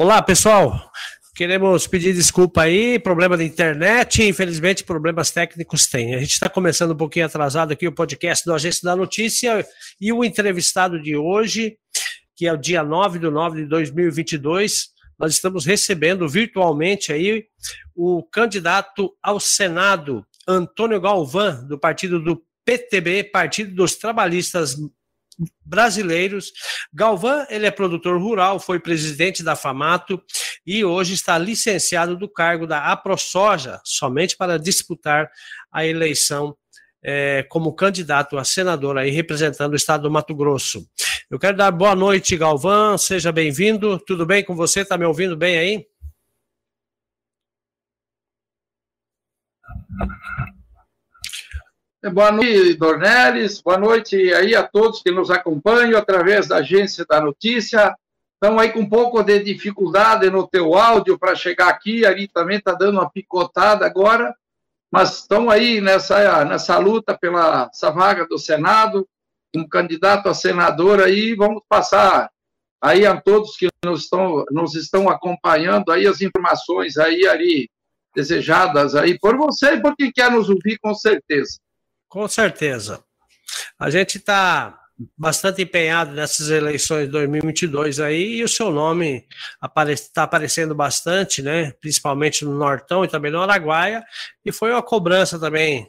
Olá, pessoal. Queremos pedir desculpa aí, problema da internet, infelizmente problemas técnicos tem. A gente está começando um pouquinho atrasado aqui o podcast do Agência da Notícia e o entrevistado de hoje, que é o dia 9 de 9 de 2022, nós estamos recebendo virtualmente aí o candidato ao Senado, Antônio Galvão, do partido do PTB, Partido dos Trabalhistas brasileiros. Galvão, ele é produtor rural, foi presidente da FAMATO e hoje está licenciado do cargo da AproSoja, somente para disputar a eleição é, como candidato a senador aí representando o estado do Mato Grosso. Eu quero dar boa noite, Galvão, seja bem-vindo. Tudo bem com você? Está me ouvindo bem aí? Boa noite, Dornelles. Boa noite aí a todos que nos acompanham através da Agência da Notícia. Estamos aí com um pouco de dificuldade no teu áudio para chegar aqui. Ali também está dando uma picotada agora. Mas estamos aí nessa, nessa luta pela essa vaga do Senado, como candidato a senador aí. Vamos passar aí a todos que nos estão, nos estão acompanhando aí as informações aí ali desejadas aí por você e por quem quer nos ouvir com certeza. Com certeza. A gente está bastante empenhado nessas eleições de 2022 aí, e o seu nome está apare aparecendo bastante, né? Principalmente no Nortão e também no Araguaia, e foi uma cobrança também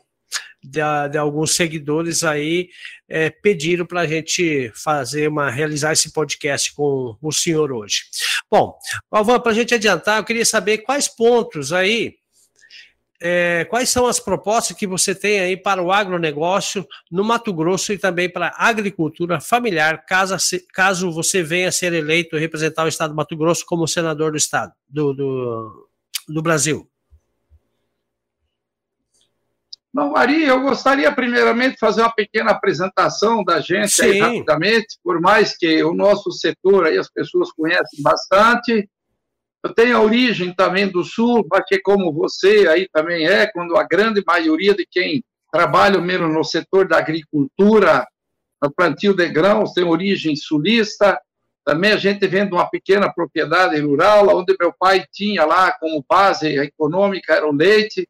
de, de alguns seguidores aí é, pediram para a gente fazer uma realizar esse podcast com o senhor hoje. Bom, Alvan, para a gente adiantar, eu queria saber quais pontos aí é, quais são as propostas que você tem aí para o agronegócio no Mato Grosso e também para a agricultura familiar, caso, caso você venha a ser eleito e representar o estado do Mato Grosso como senador do estado, do, do, do Brasil? Não, Maria, eu gostaria primeiramente de fazer uma pequena apresentação da gente aí, rapidamente, por mais que o nosso setor aí as pessoas conhecem bastante, eu tenho a origem também do Sul, porque como você aí também é, quando a grande maioria de quem trabalha mesmo no setor da agricultura, no plantio de grãos, tem origem sulista. Também a gente vem de uma pequena propriedade rural, onde meu pai tinha lá como base econômica era o leite,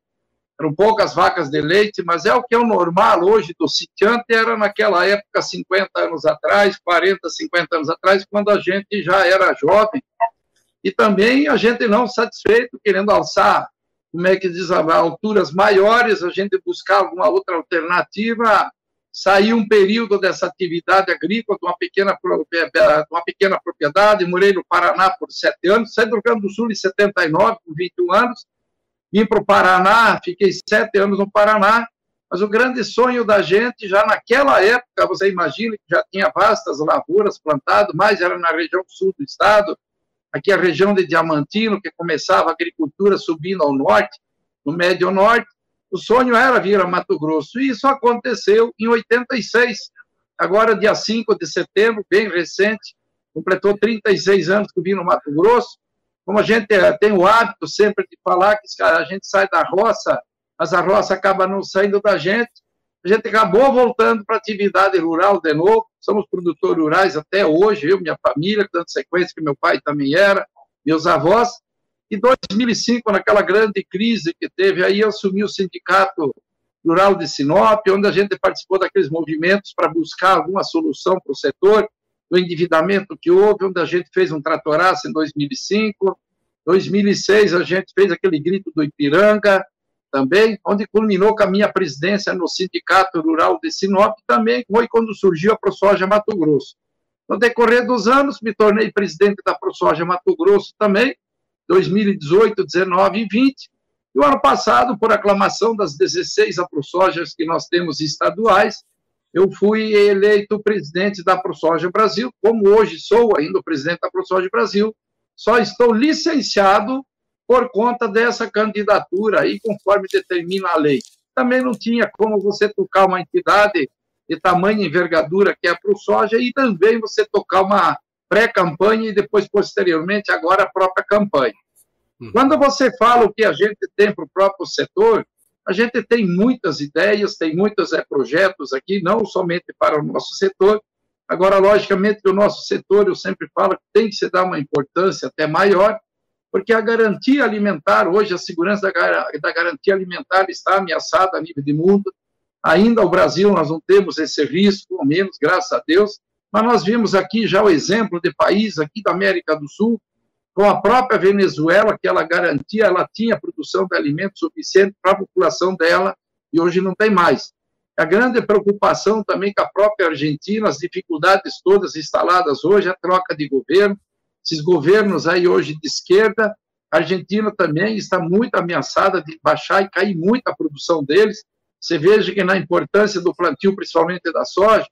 eram poucas vacas de leite, mas é o que é o normal hoje do sitiante, era naquela época, 50 anos atrás, 40, 50 anos atrás, quando a gente já era jovem, e também a gente não satisfeito, querendo alçar, como é que diz, alturas maiores, a gente buscar alguma outra alternativa, sair um período dessa atividade agrícola, de uma pequena, de uma pequena propriedade, morei no Paraná por sete anos, saí do Rio Grande do Sul em 79, com 21 anos, vim para o Paraná, fiquei sete anos no Paraná, mas o grande sonho da gente, já naquela época, você imagina que já tinha vastas lavouras plantadas, mas era na região sul do estado, aqui a região de Diamantino, que começava a agricultura subindo ao norte, no Médio Norte, o sonho era vir a Mato Grosso, e isso aconteceu em 86, agora dia 5 de setembro, bem recente, completou 36 anos que vim no Mato Grosso, como a gente eh, tem o hábito sempre de falar que a gente sai da roça, mas a roça acaba não saindo da gente, a gente acabou voltando para a atividade rural de novo, somos produtores rurais até hoje, eu, minha família, dando sequência que meu pai também era, meus avós, e 2005, naquela grande crise que teve, aí eu assumi o Sindicato Rural de Sinop, onde a gente participou daqueles movimentos para buscar alguma solução para o setor, do endividamento que houve, onde a gente fez um tratoraço em 2005, 2006 a gente fez aquele grito do Ipiranga, também, onde culminou com a minha presidência no Sindicato Rural de Sinop, também foi quando surgiu a ProSoja Mato Grosso. No decorrer dos anos, me tornei presidente da ProSoja Mato Grosso também, 2018, 19 e 20. E o ano passado, por aclamação das 16 AproSojas que nós temos estaduais, eu fui eleito presidente da ProSoja Brasil, como hoje sou ainda o presidente da ProSoja Brasil, só estou licenciado por conta dessa candidatura aí, conforme determina a lei. Também não tinha como você tocar uma entidade de tamanha envergadura que é a ProSoja e também você tocar uma pré-campanha e depois, posteriormente, agora a própria campanha. Hum. Quando você fala o que a gente tem para o próprio setor, a gente tem muitas ideias, tem muitos é, projetos aqui, não somente para o nosso setor, Agora, logicamente, o nosso setor, eu sempre falo, tem que se dar uma importância até maior, porque a garantia alimentar, hoje, a segurança da, da garantia alimentar está ameaçada a nível de mundo. Ainda o Brasil, nós não temos esse risco, ao menos, graças a Deus, mas nós vimos aqui já o exemplo de países aqui da América do Sul, com a própria Venezuela, que ela garantia, ela tinha produção de alimentos suficiente para a população dela, e hoje não tem mais. A grande preocupação também com a própria Argentina, as dificuldades todas instaladas hoje, a troca de governo, esses governos aí hoje de esquerda, a Argentina também está muito ameaçada de baixar e cair muito a produção deles. Você veja que na importância do plantio, principalmente da soja,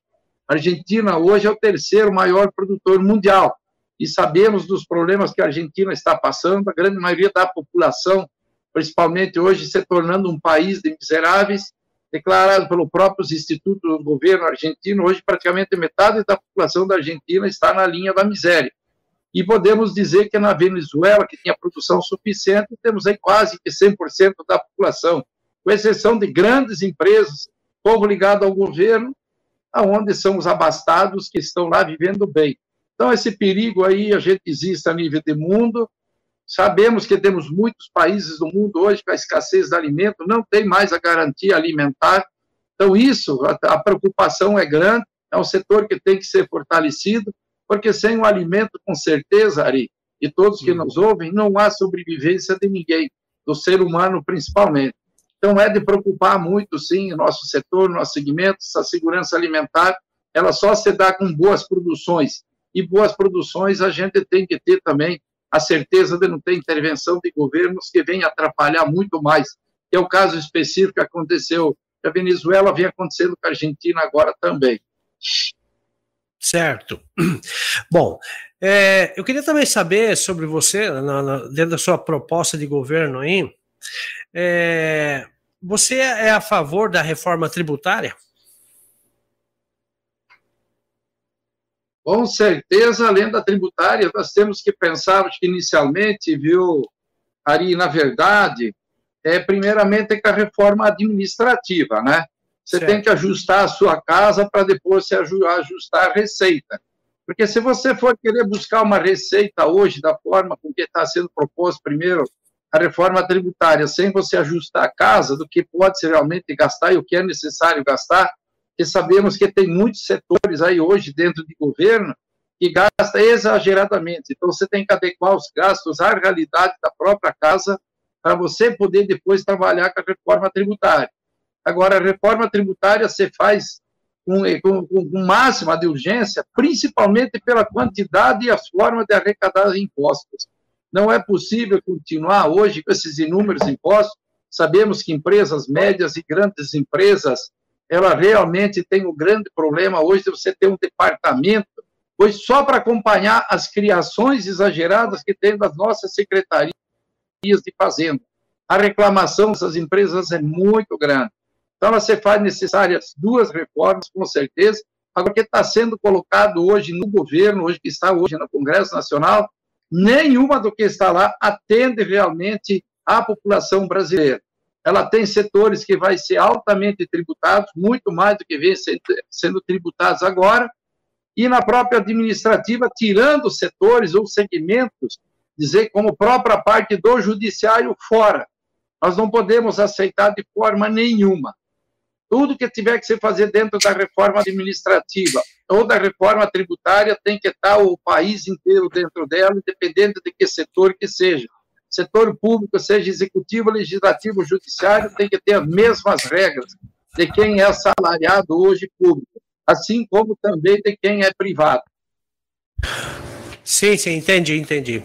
a Argentina hoje é o terceiro maior produtor mundial. E sabemos dos problemas que a Argentina está passando, a grande maioria da população, principalmente hoje, se tornando um país de miseráveis, declarado pelo próprios institutos do governo argentino, hoje praticamente metade da população da Argentina está na linha da miséria. E podemos dizer que na Venezuela, que tinha produção suficiente, temos aí quase que 100% da população, com exceção de grandes empresas, povo ligado ao governo, aonde são os abastados que estão lá vivendo bem. Então, esse perigo aí, a gente existe a nível de mundo, sabemos que temos muitos países do mundo hoje com a escassez de alimento, não tem mais a garantia alimentar, então isso, a, a preocupação é grande, é um setor que tem que ser fortalecido, porque sem o alimento, com certeza, Ari, e todos que nos ouvem, não há sobrevivência de ninguém, do ser humano principalmente. Então, é de preocupar muito, sim, nosso setor, nosso segmento, essa segurança alimentar, ela só se dá com boas produções. E boas produções a gente tem que ter também a certeza de não ter intervenção de governos que venham atrapalhar muito mais. Que é o caso específico que aconteceu com a Venezuela, vem acontecendo com a Argentina agora também. Certo. Bom, é, eu queria também saber sobre você, na, na, dentro da sua proposta de governo aí, é, você é a favor da reforma tributária? Com certeza, além da tributária, nós temos que pensar que inicialmente, viu, Ari, na verdade, é primeiramente com a reforma administrativa, né? Você certo. tem que ajustar a sua casa para depois se ajustar a receita. Porque se você for querer buscar uma receita hoje da forma com que está sendo proposto primeiro a reforma tributária, sem você ajustar a casa do que pode ser realmente gastar e o que é necessário gastar, que sabemos que tem muitos setores aí hoje dentro de governo que gasta exageradamente. Então você tem que adequar os gastos à realidade da própria casa para você poder depois trabalhar com a reforma tributária. Agora, a reforma tributária se faz com, com, com máxima de urgência, principalmente pela quantidade e as formas de arrecadar impostos. Não é possível continuar hoje com esses inúmeros impostos. Sabemos que empresas médias e grandes empresas, ela realmente tem um grande problema hoje de você ter um departamento, pois só para acompanhar as criações exageradas que tem das nossas secretarias de fazenda. A reclamação dessas empresas é muito grande. Então, você faz necessárias duas reformas, com certeza. Agora, que está sendo colocado hoje no governo, hoje que está hoje no Congresso Nacional, nenhuma do que está lá atende realmente à população brasileira. Ela tem setores que vai ser altamente tributados, muito mais do que vem sendo tributados agora, e na própria administrativa, tirando setores ou segmentos, dizer como própria parte do judiciário fora. Nós não podemos aceitar de forma nenhuma. Tudo que tiver que se fazer dentro da reforma administrativa ou da reforma tributária tem que estar o país inteiro dentro dela, independente de que setor que seja. Setor público, seja executivo, legislativo, judiciário, tem que ter as mesmas regras de quem é assalariado hoje público, assim como também de quem é privado. Sim, sim, entendi, entendi.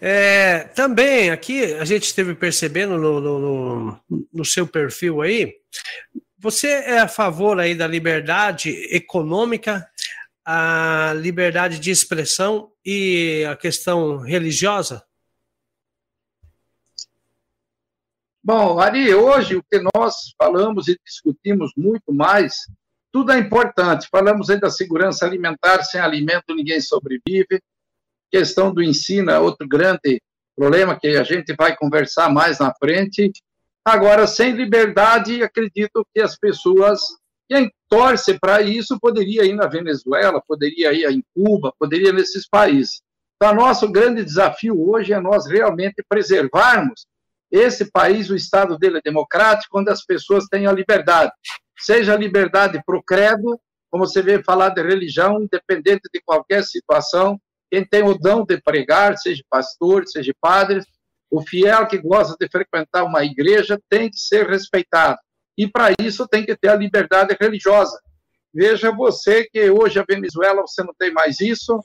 É, também aqui a gente esteve percebendo no, no, no, no seu perfil aí você é a favor aí da liberdade econômica, a liberdade de expressão e a questão religiosa? Bom, Ari, hoje o que nós falamos e discutimos muito mais, tudo é importante. Falamos aí da segurança alimentar, sem alimento ninguém sobrevive. Questão do ensino é outro grande problema que a gente vai conversar mais na frente. Agora, sem liberdade, acredito que as pessoas Quem torce para isso poderia ir na Venezuela, poderia ir em Cuba, poderia nesses países. Então, nosso grande desafio hoje é nós realmente preservarmos esse país, o Estado dele é democrático, onde as pessoas têm a liberdade. Seja a liberdade para o credo, como você vê falar de religião, independente de qualquer situação, quem tem o dom de pregar, seja pastor, seja padre, o fiel que gosta de frequentar uma igreja tem que ser respeitado. E para isso tem que ter a liberdade religiosa. Veja você que hoje a Venezuela você não tem mais isso,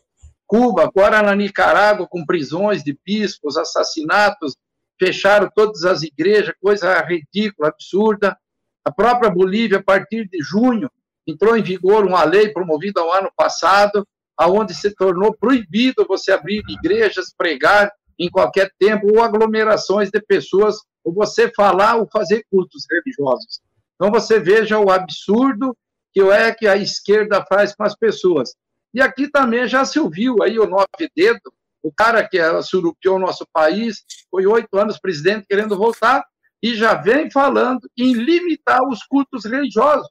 Cuba, agora na Nicarágua, com prisões de bispos, assassinatos, fecharam todas as igrejas, coisa ridícula, absurda. A própria Bolívia, a partir de junho, entrou em vigor uma lei promovida ao ano passado, aonde se tornou proibido você abrir igrejas, pregar em qualquer tempo, ou aglomerações de pessoas, ou você falar ou fazer cultos religiosos. Então você veja o absurdo que é que a esquerda faz com as pessoas. E aqui também já se ouviu aí o nove dedo, o cara que surupiou o nosso país, foi oito anos presidente querendo voltar, e já vem falando em limitar os cultos religiosos.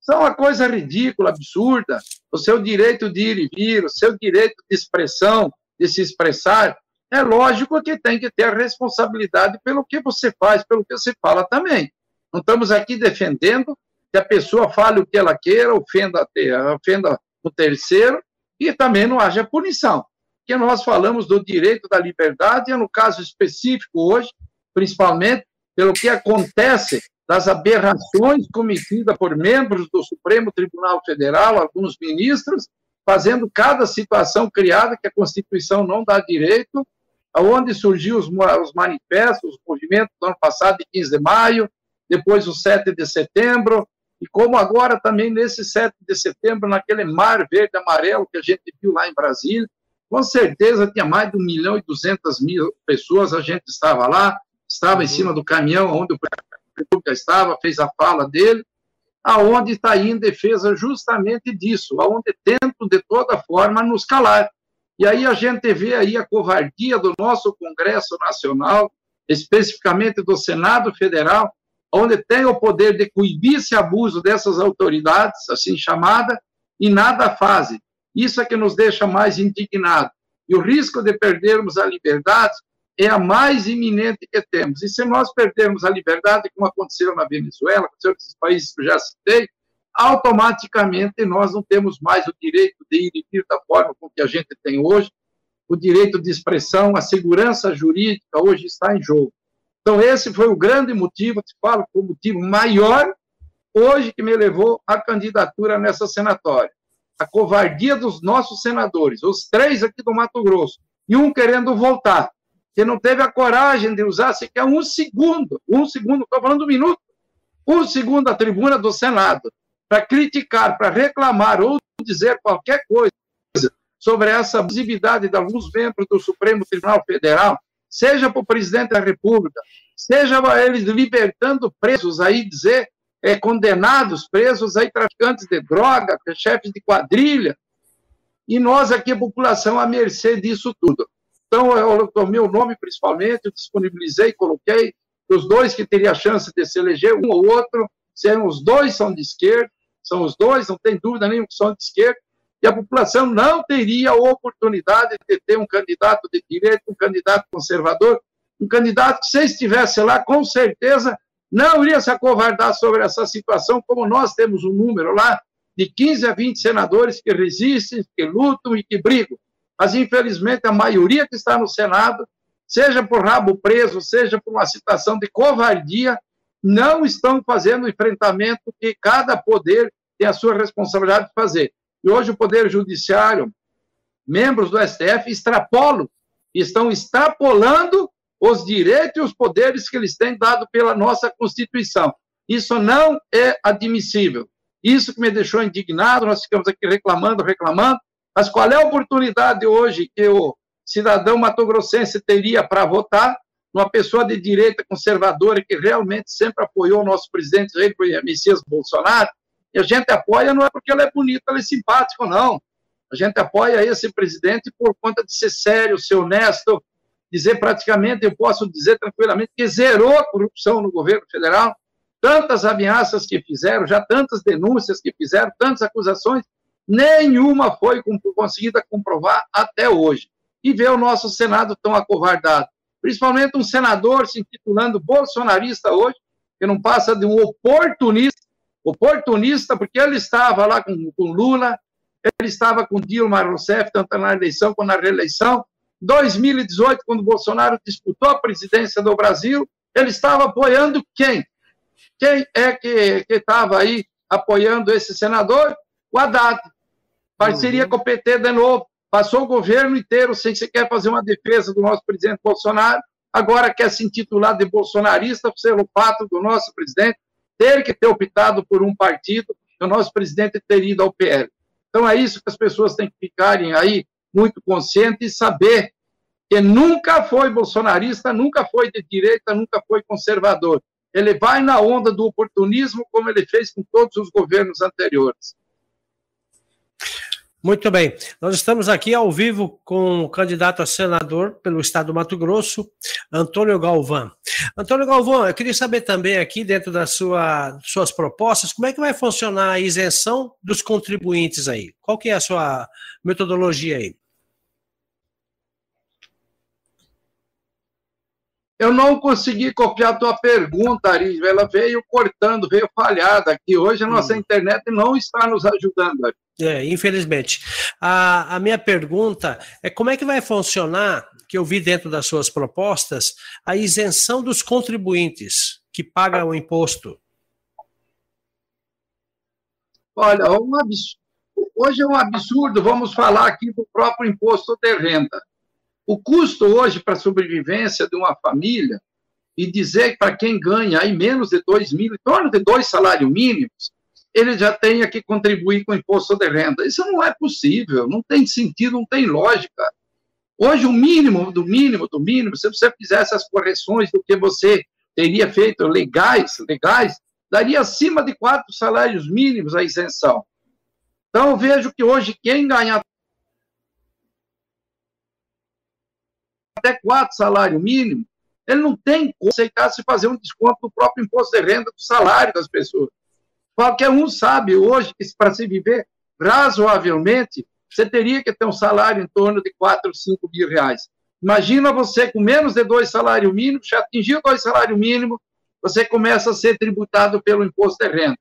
São uma coisa ridícula, absurda. O seu direito de ir e vir, o seu direito de expressão, de se expressar, é lógico que tem que ter a responsabilidade pelo que você faz, pelo que você fala também. Não estamos aqui defendendo que a pessoa fale o que ela queira, ofenda, ofenda o terceiro, e também não haja punição. Porque nós falamos do direito da liberdade, e no caso específico hoje, principalmente pelo que acontece das aberrações cometidas por membros do Supremo Tribunal Federal, alguns ministros, fazendo cada situação criada que a Constituição não dá direito, aonde surgiu os, os manifestos, os movimentos do ano passado, de 15 de maio, depois o 7 de setembro, e como agora também nesse 7 de setembro, naquele mar verde amarelo que a gente viu lá em Brasília, com certeza tinha mais de 1 milhão e 200 mil pessoas, a gente estava lá, estava em cima do caminhão onde o República estava, fez a fala dele, aonde está aí em defesa justamente disso, aonde tentam de toda forma nos calar. E aí a gente vê aí a covardia do nosso Congresso Nacional, especificamente do Senado Federal, onde tem o poder de coibir esse abuso dessas autoridades, assim chamada, e nada fazem. Isso é que nos deixa mais indignados. E o risco de perdermos a liberdade é a mais iminente que temos. E se nós perdermos a liberdade, como aconteceu na Venezuela, aconteceu nesses países que eu já citei, automaticamente nós não temos mais o direito de ir e vir da forma como que a gente tem hoje, o direito de expressão, a segurança jurídica hoje está em jogo. Então, esse foi o grande motivo, te falo, o motivo maior hoje que me levou à candidatura nessa senatória. A covardia dos nossos senadores, os três aqui do Mato Grosso, e um querendo voltar que não teve a coragem de usar sequer um segundo, um segundo, estou falando um minuto, um segundo a tribuna do Senado, para criticar, para reclamar ou dizer qualquer coisa sobre essa abusividade de alguns membros do Supremo Tribunal Federal, seja para o presidente da República, seja eles libertando presos aí, dizer, é, condenados, presos aí, traficantes de droga, chefes de quadrilha, e nós aqui, a população, à mercê disso tudo. Então, eu tomei o nome principalmente, eu disponibilizei, coloquei os dois que teria a chance de se eleger, um ou outro, sendo os dois são de esquerda, são os dois, não tem dúvida nenhuma que são de esquerda, e a população não teria oportunidade de ter um candidato de direita, um candidato conservador, um candidato que, se estivesse lá, com certeza não iria se acovardar sobre essa situação, como nós temos um número lá de 15 a 20 senadores que resistem, que lutam e que brigam. Mas infelizmente a maioria que está no Senado, seja por rabo preso, seja por uma situação de covardia, não estão fazendo o enfrentamento que cada poder tem a sua responsabilidade de fazer. E hoje o Poder Judiciário, membros do STF, extrapolam, estão extrapolando os direitos e os poderes que eles têm dado pela nossa Constituição. Isso não é admissível. Isso que me deixou indignado, nós ficamos aqui reclamando, reclamando, mas qual é a oportunidade hoje que o cidadão matogrossense teria para votar numa pessoa de direita conservadora que realmente sempre apoiou o nosso presidente Jair Messias Bolsonaro? E a gente apoia não é porque ele é bonito, ele é simpático, não. A gente apoia esse presidente por conta de ser sério, ser honesto, dizer praticamente, eu posso dizer tranquilamente, que zerou a corrupção no governo federal. tantas ameaças que fizeram, já tantas denúncias que fizeram, tantas acusações, nenhuma foi conseguida comprovar até hoje. E ver o nosso Senado tão acovardado. Principalmente um senador se intitulando bolsonarista hoje, que não passa de um oportunista, oportunista, porque ele estava lá com, com Lula, ele estava com Dilma Rousseff, tanto na eleição quanto na reeleição. 2018, quando Bolsonaro disputou a presidência do Brasil, ele estava apoiando quem? Quem é que estava aí apoiando esse senador? O Haddad. Parceria uhum. com o PT de novo. Passou o governo inteiro sem sequer fazer uma defesa do nosso presidente Bolsonaro. Agora quer se intitular de bolsonarista pelo fato do nosso presidente ter que ter optado por um partido, o nosso presidente ter ido ao PL. Então é isso que as pessoas têm que ficarem aí muito conscientes e saber que nunca foi bolsonarista, nunca foi de direita, nunca foi conservador. Ele vai na onda do oportunismo, como ele fez com todos os governos anteriores. Muito bem. Nós estamos aqui ao vivo com o candidato a senador pelo estado do Mato Grosso, Antônio Galvão. Antônio Galvão, eu queria saber também aqui, dentro das sua, suas propostas, como é que vai funcionar a isenção dos contribuintes aí? Qual que é a sua metodologia aí? Eu não consegui copiar a tua pergunta, Ari. Ela veio cortando, veio falhada aqui. Hoje a nossa hum. internet não está nos ajudando. Ari. É, infelizmente. A, a minha pergunta é como é que vai funcionar, que eu vi dentro das suas propostas, a isenção dos contribuintes que pagam o imposto? Olha, um hoje é um absurdo, vamos falar aqui do próprio imposto de renda. O custo hoje para a sobrevivência de uma família, e dizer para quem ganha aí menos de 2 mil, em torno de dois salários mínimos, ele já tenha que contribuir com o imposto de renda. Isso não é possível, não tem sentido, não tem lógica. Hoje, o mínimo do mínimo do mínimo, se você fizesse as correções do que você teria feito legais, legais, daria acima de quatro salários mínimos a isenção. Então, vejo que hoje quem ganha até quatro salário mínimo, ele não tem como aceitar se fazer um desconto do próprio imposto de renda do salário das pessoas. Qualquer um sabe hoje que para se viver razoavelmente, você teria que ter um salário em torno de 4, 5 mil reais. Imagina você com menos de dois salários mínimos, já atingiu dois salários mínimos, você começa a ser tributado pelo imposto de renda.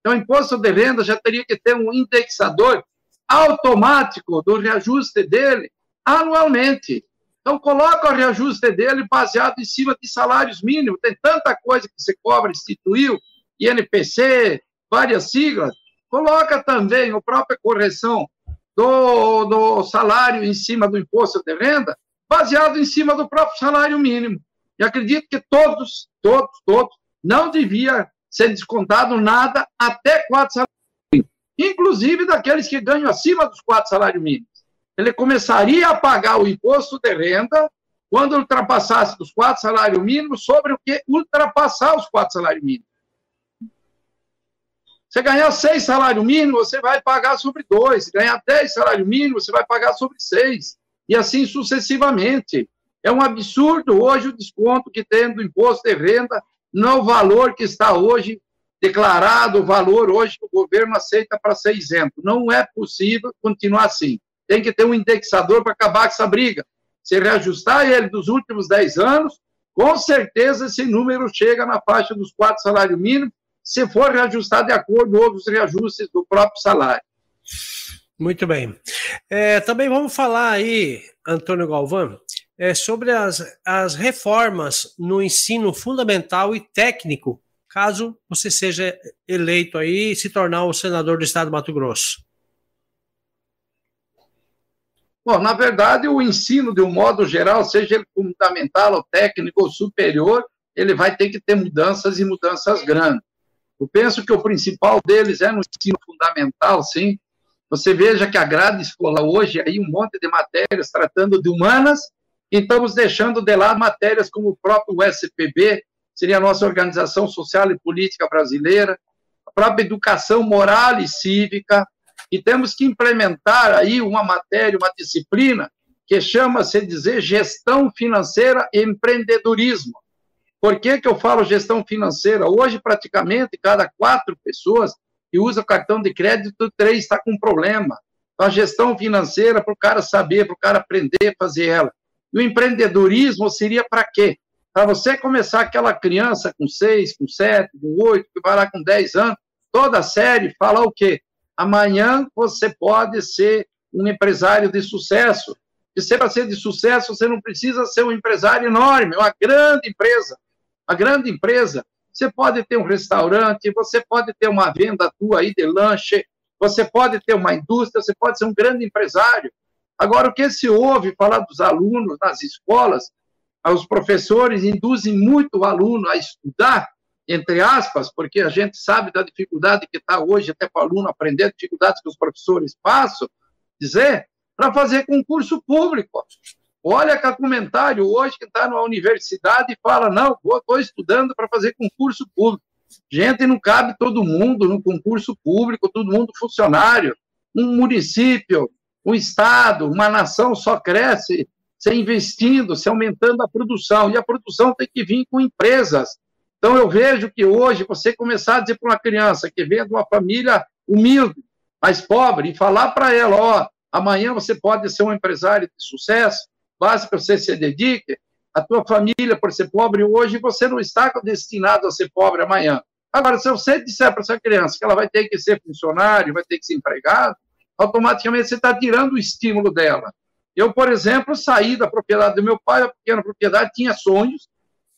Então, o imposto de renda já teria que ter um indexador automático do reajuste dele anualmente. Então, coloca o reajuste dele baseado em cima de salários mínimos. Tem tanta coisa que você cobra, instituiu, INPC, várias siglas. Coloca também a própria correção do, do salário em cima do imposto de renda, baseado em cima do próprio salário mínimo. E acredito que todos, todos, todos, não devia ser descontado nada até quatro salários mínimos, inclusive daqueles que ganham acima dos quatro salários mínimos ele começaria a pagar o imposto de renda quando ultrapassasse os quatro salários mínimos sobre o que ultrapassar os quatro salários mínimos. Você ganhar seis salários mínimos, você vai pagar sobre dois. Ganhar dez salários mínimos, você vai pagar sobre seis. E assim sucessivamente. É um absurdo hoje o desconto que tem do imposto de renda no valor que está hoje declarado, o valor hoje que o governo aceita para ser isento. Não é possível continuar assim tem que ter um indexador para acabar com essa briga. Se reajustar ele dos últimos 10 anos, com certeza esse número chega na faixa dos quatro salários mínimos, se for reajustar de acordo com outros reajustes do próprio salário. Muito bem. É, também vamos falar aí, Antônio Galvão, é, sobre as, as reformas no ensino fundamental e técnico, caso você seja eleito aí e se tornar o senador do estado do Mato Grosso. Bom, na verdade, o ensino, de um modo geral, seja ele fundamental, ou técnico, ou superior, ele vai ter que ter mudanças e mudanças grandes. Eu penso que o principal deles é no ensino fundamental, sim. Você veja que a grade escolar hoje, aí um monte de matérias tratando de humanas, e estamos deixando de lado matérias como o próprio USPB, seria a nossa Organização Social e Política Brasileira, a própria educação moral e cívica, e temos que implementar aí uma matéria, uma disciplina que chama-se dizer gestão financeira e empreendedorismo. Por que, que eu falo gestão financeira? Hoje, praticamente, cada quatro pessoas que usa cartão de crédito, três está com problema. Então, a gestão financeira, para o cara saber, para o cara aprender a fazer ela. E o empreendedorismo seria para quê? Para você começar aquela criança com seis, com sete, com oito, que vai lá com dez anos, toda série, fala o quê? Amanhã você pode ser um empresário de sucesso. E se para ser de sucesso, você não precisa ser um empresário enorme, uma grande empresa. A grande empresa, você pode ter um restaurante, você pode ter uma venda tua aí de lanche, você pode ter uma indústria, você pode ser um grande empresário. Agora, o que se ouve falar dos alunos nas escolas, os professores induzem muito o aluno a estudar, entre aspas, porque a gente sabe da dificuldade que está hoje até para o aluno aprender, dificuldades que os professores passam, dizer, para fazer concurso público. Olha que comentário hoje que está na universidade e fala, não, estou estudando para fazer concurso público. Gente, não cabe todo mundo no concurso público, todo mundo funcionário. Um município, um estado, uma nação só cresce se investindo, se aumentando a produção. E a produção tem que vir com empresas. Então, eu vejo que hoje você começar a dizer para uma criança que vem de uma família humilde, mais pobre, e falar para ela: ó, amanhã você pode ser um empresário de sucesso, basta que você se dedique, a tua família, por ser pobre hoje, você não está destinado a ser pobre amanhã. Agora, se você disser para essa criança que ela vai ter que ser funcionário, vai ter que ser empregado, automaticamente você está tirando o estímulo dela. Eu, por exemplo, saí da propriedade do meu pai, a pequena propriedade, tinha sonhos,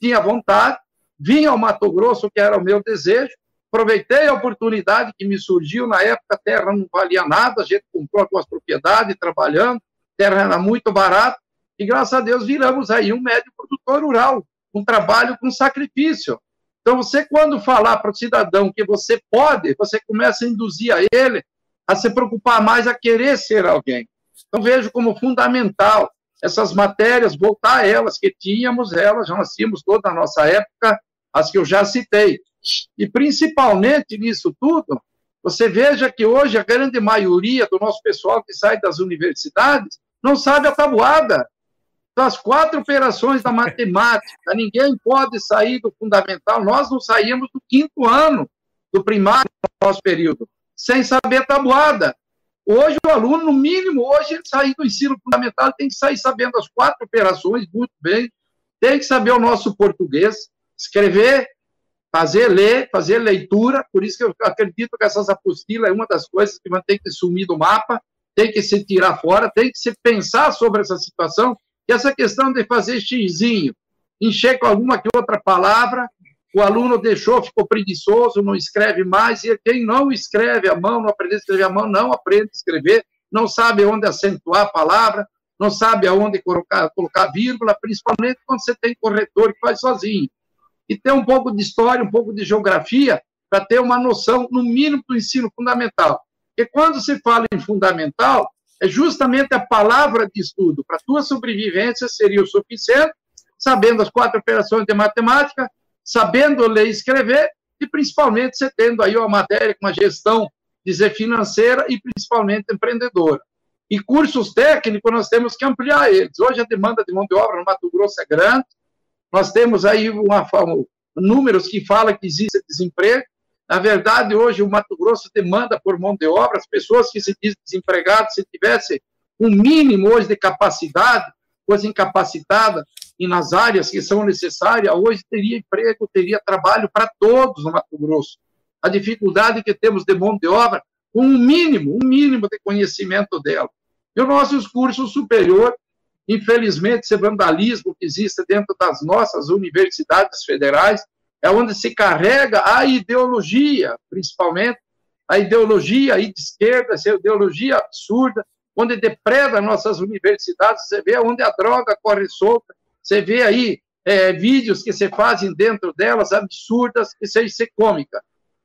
tinha vontade, vim ao Mato Grosso, que era o meu desejo, aproveitei a oportunidade que me surgiu, na época a terra não valia nada, a gente comprou algumas propriedades, trabalhando, terra era muito barata, e graças a Deus viramos aí um médio produtor rural, um trabalho com sacrifício. Então, você, quando falar para o cidadão que você pode, você começa a induzir a ele a se preocupar mais a querer ser alguém. Então, vejo como fundamental essas matérias, voltar a elas que tínhamos, elas, já nós tínhamos toda a nossa época, as que eu já citei. E principalmente nisso tudo, você veja que hoje a grande maioria do nosso pessoal que sai das universidades não sabe a tabuada. Então, as quatro operações da matemática, ninguém pode sair do fundamental. Nós não saímos do quinto ano do primário no nosso período, sem saber a tabuada. Hoje, o aluno, no mínimo, hoje, ele sair do ensino fundamental, tem que sair sabendo as quatro operações, muito bem, tem que saber o nosso português, escrever, fazer ler, fazer leitura, por isso que eu acredito que essas apostilas é uma das coisas que ter que sumir do mapa, tem que se tirar fora, tem que se pensar sobre essa situação, e essa questão de fazer xizinho, encher com alguma que outra palavra, o aluno deixou, ficou preguiçoso, não escreve mais, e quem não escreve a mão, não aprende a escrever a mão, não aprende a escrever, não sabe onde acentuar a palavra, não sabe aonde colocar, colocar vírgula, principalmente quando você tem corretor que faz sozinho e ter um pouco de história, um pouco de geografia, para ter uma noção, no mínimo, do ensino fundamental. Porque quando se fala em fundamental, é justamente a palavra de estudo. Para a tua sobrevivência seria o suficiente, sabendo as quatro operações de matemática, sabendo ler e escrever, e principalmente você tendo aí uma matéria com uma gestão, dizer, financeira e principalmente empreendedora. E cursos técnicos, nós temos que ampliar eles. Hoje a demanda de mão de obra no Mato Grosso é grande, nós temos aí uma, números que falam que existe desemprego. Na verdade, hoje o Mato Grosso demanda por mão de obra, as pessoas que se dizem desempregadas, se tivesse um mínimo hoje de capacidade, coisa incapacitada, e nas áreas que são necessárias, hoje teria emprego, teria trabalho para todos no Mato Grosso. A dificuldade que temos de mão de obra, com um mínimo, um mínimo de conhecimento dela. E os nossos cursos superiores Infelizmente, esse vandalismo que existe dentro das nossas universidades federais é onde se carrega a ideologia, principalmente a ideologia aí de esquerda, essa ideologia absurda, onde depreda nossas universidades. Você vê onde a droga corre solta, você vê aí é, vídeos que se fazem dentro delas absurdas que seja ser cômica.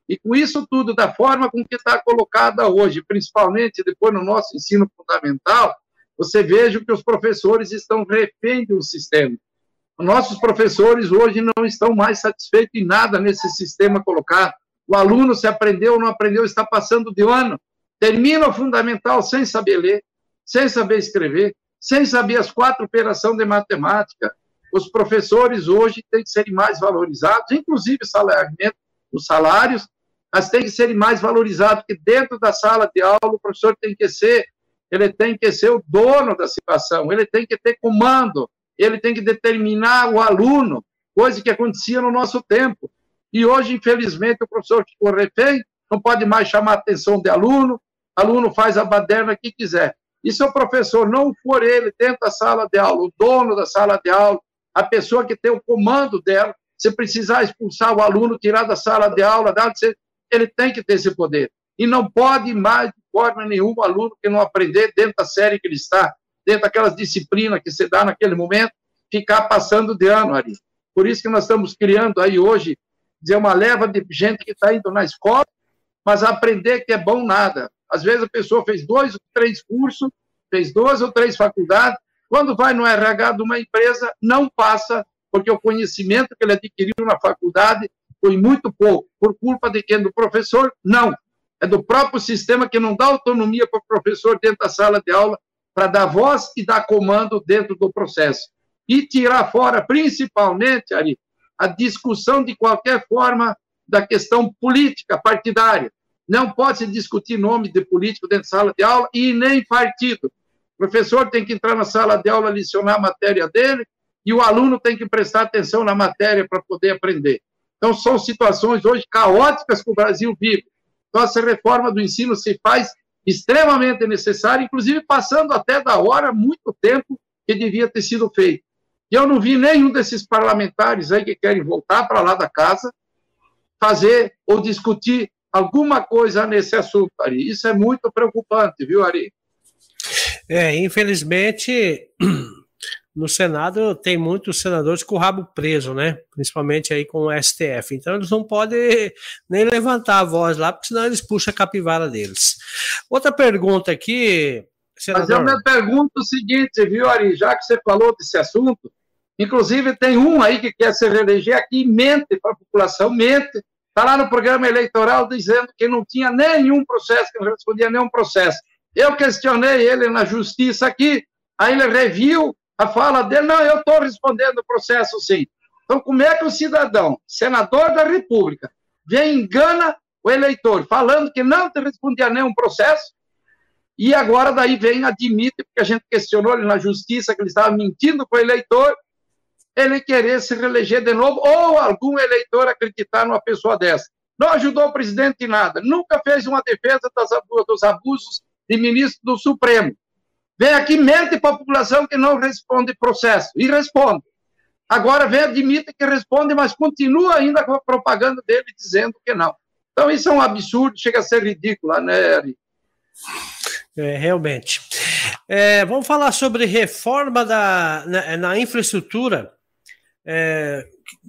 E com isso tudo, da forma com que está colocada hoje, principalmente depois no nosso ensino fundamental, você veja que os professores estão refém do sistema. Nossos professores hoje não estão mais satisfeitos em nada nesse sistema colocado. O aluno, se aprendeu ou não aprendeu, está passando de ano. Termina o fundamental sem saber ler, sem saber escrever, sem saber as quatro operações de matemática. os professores hoje têm que serem mais valorizados, inclusive os salários, mas têm que serem mais valorizados, porque dentro da sala de aula o professor tem que ser, ele tem que ser o dono da situação, ele tem que ter comando, ele tem que determinar o aluno, coisa que acontecia no nosso tempo. E hoje, infelizmente, o professor ficou refém, não pode mais chamar a atenção de aluno, aluno faz a baderna que quiser. E se o professor não for ele dentro da sala de aula, o dono da sala de aula, a pessoa que tem o comando dela, se precisar expulsar o aluno, tirar da sala de aula, ele tem que ter esse poder. E não pode mais, forma nenhuma, aluno que não aprender dentro da série que ele está, dentro daquelas disciplinas que você dá naquele momento, ficar passando de ano ali. Por isso que nós estamos criando aí hoje, dizer, uma leva de gente que está indo na escola, mas aprender que é bom nada. Às vezes a pessoa fez dois ou três cursos, fez duas ou três faculdades, quando vai no RH de uma empresa, não passa, porque o conhecimento que ele adquiriu na faculdade foi muito pouco. Por culpa de quem? Do professor? Não. É do próprio sistema que não dá autonomia para o professor dentro da sala de aula para dar voz e dar comando dentro do processo. E tirar fora, principalmente, Ari, a discussão de qualquer forma da questão política partidária. Não pode se discutir nome de político dentro da sala de aula e nem partido. O professor tem que entrar na sala de aula, licionar a matéria dele, e o aluno tem que prestar atenção na matéria para poder aprender. Então, são situações hoje caóticas que o Brasil vive. Então, essa reforma do ensino se faz extremamente necessária, inclusive passando até da hora, muito tempo que devia ter sido feito. E eu não vi nenhum desses parlamentares aí que querem voltar para lá da casa fazer ou discutir alguma coisa nesse assunto, Ari. Isso é muito preocupante, viu, Ari? É, infelizmente, no Senado tem muitos senadores com o rabo preso, né? Principalmente aí com o STF. Então eles não podem nem levantar a voz lá, porque senão eles puxam a capivara deles. Outra pergunta aqui, senador. Mas eu me pergunto o seguinte, viu, Ari? Já que você falou desse assunto, inclusive tem um aí que quer se reeleger aqui e mente para a população, mente Está lá no programa eleitoral dizendo que não tinha nenhum processo, que não respondia nenhum processo. Eu questionei ele na justiça aqui, aí ele reviu a fala dele, não, eu estou respondendo o processo sim. Então, como é que o cidadão, senador da República, vem engana o eleitor, falando que não te respondia nenhum processo, e agora daí vem, admite, porque a gente questionou ele na justiça, que ele estava mentindo para o eleitor, ele querer se reeleger de novo, ou algum eleitor acreditar numa pessoa dessa. Não ajudou o presidente em nada, nunca fez uma defesa das, dos abusos de ministro do Supremo. Vem aqui, mente para a população que não responde processo, e responde. Agora vem, admite que responde, mas continua ainda com a propaganda dele dizendo que não. Então isso é um absurdo, chega a ser ridículo, né, Ari? É, realmente. É, vamos falar sobre reforma da, na, na infraestrutura é,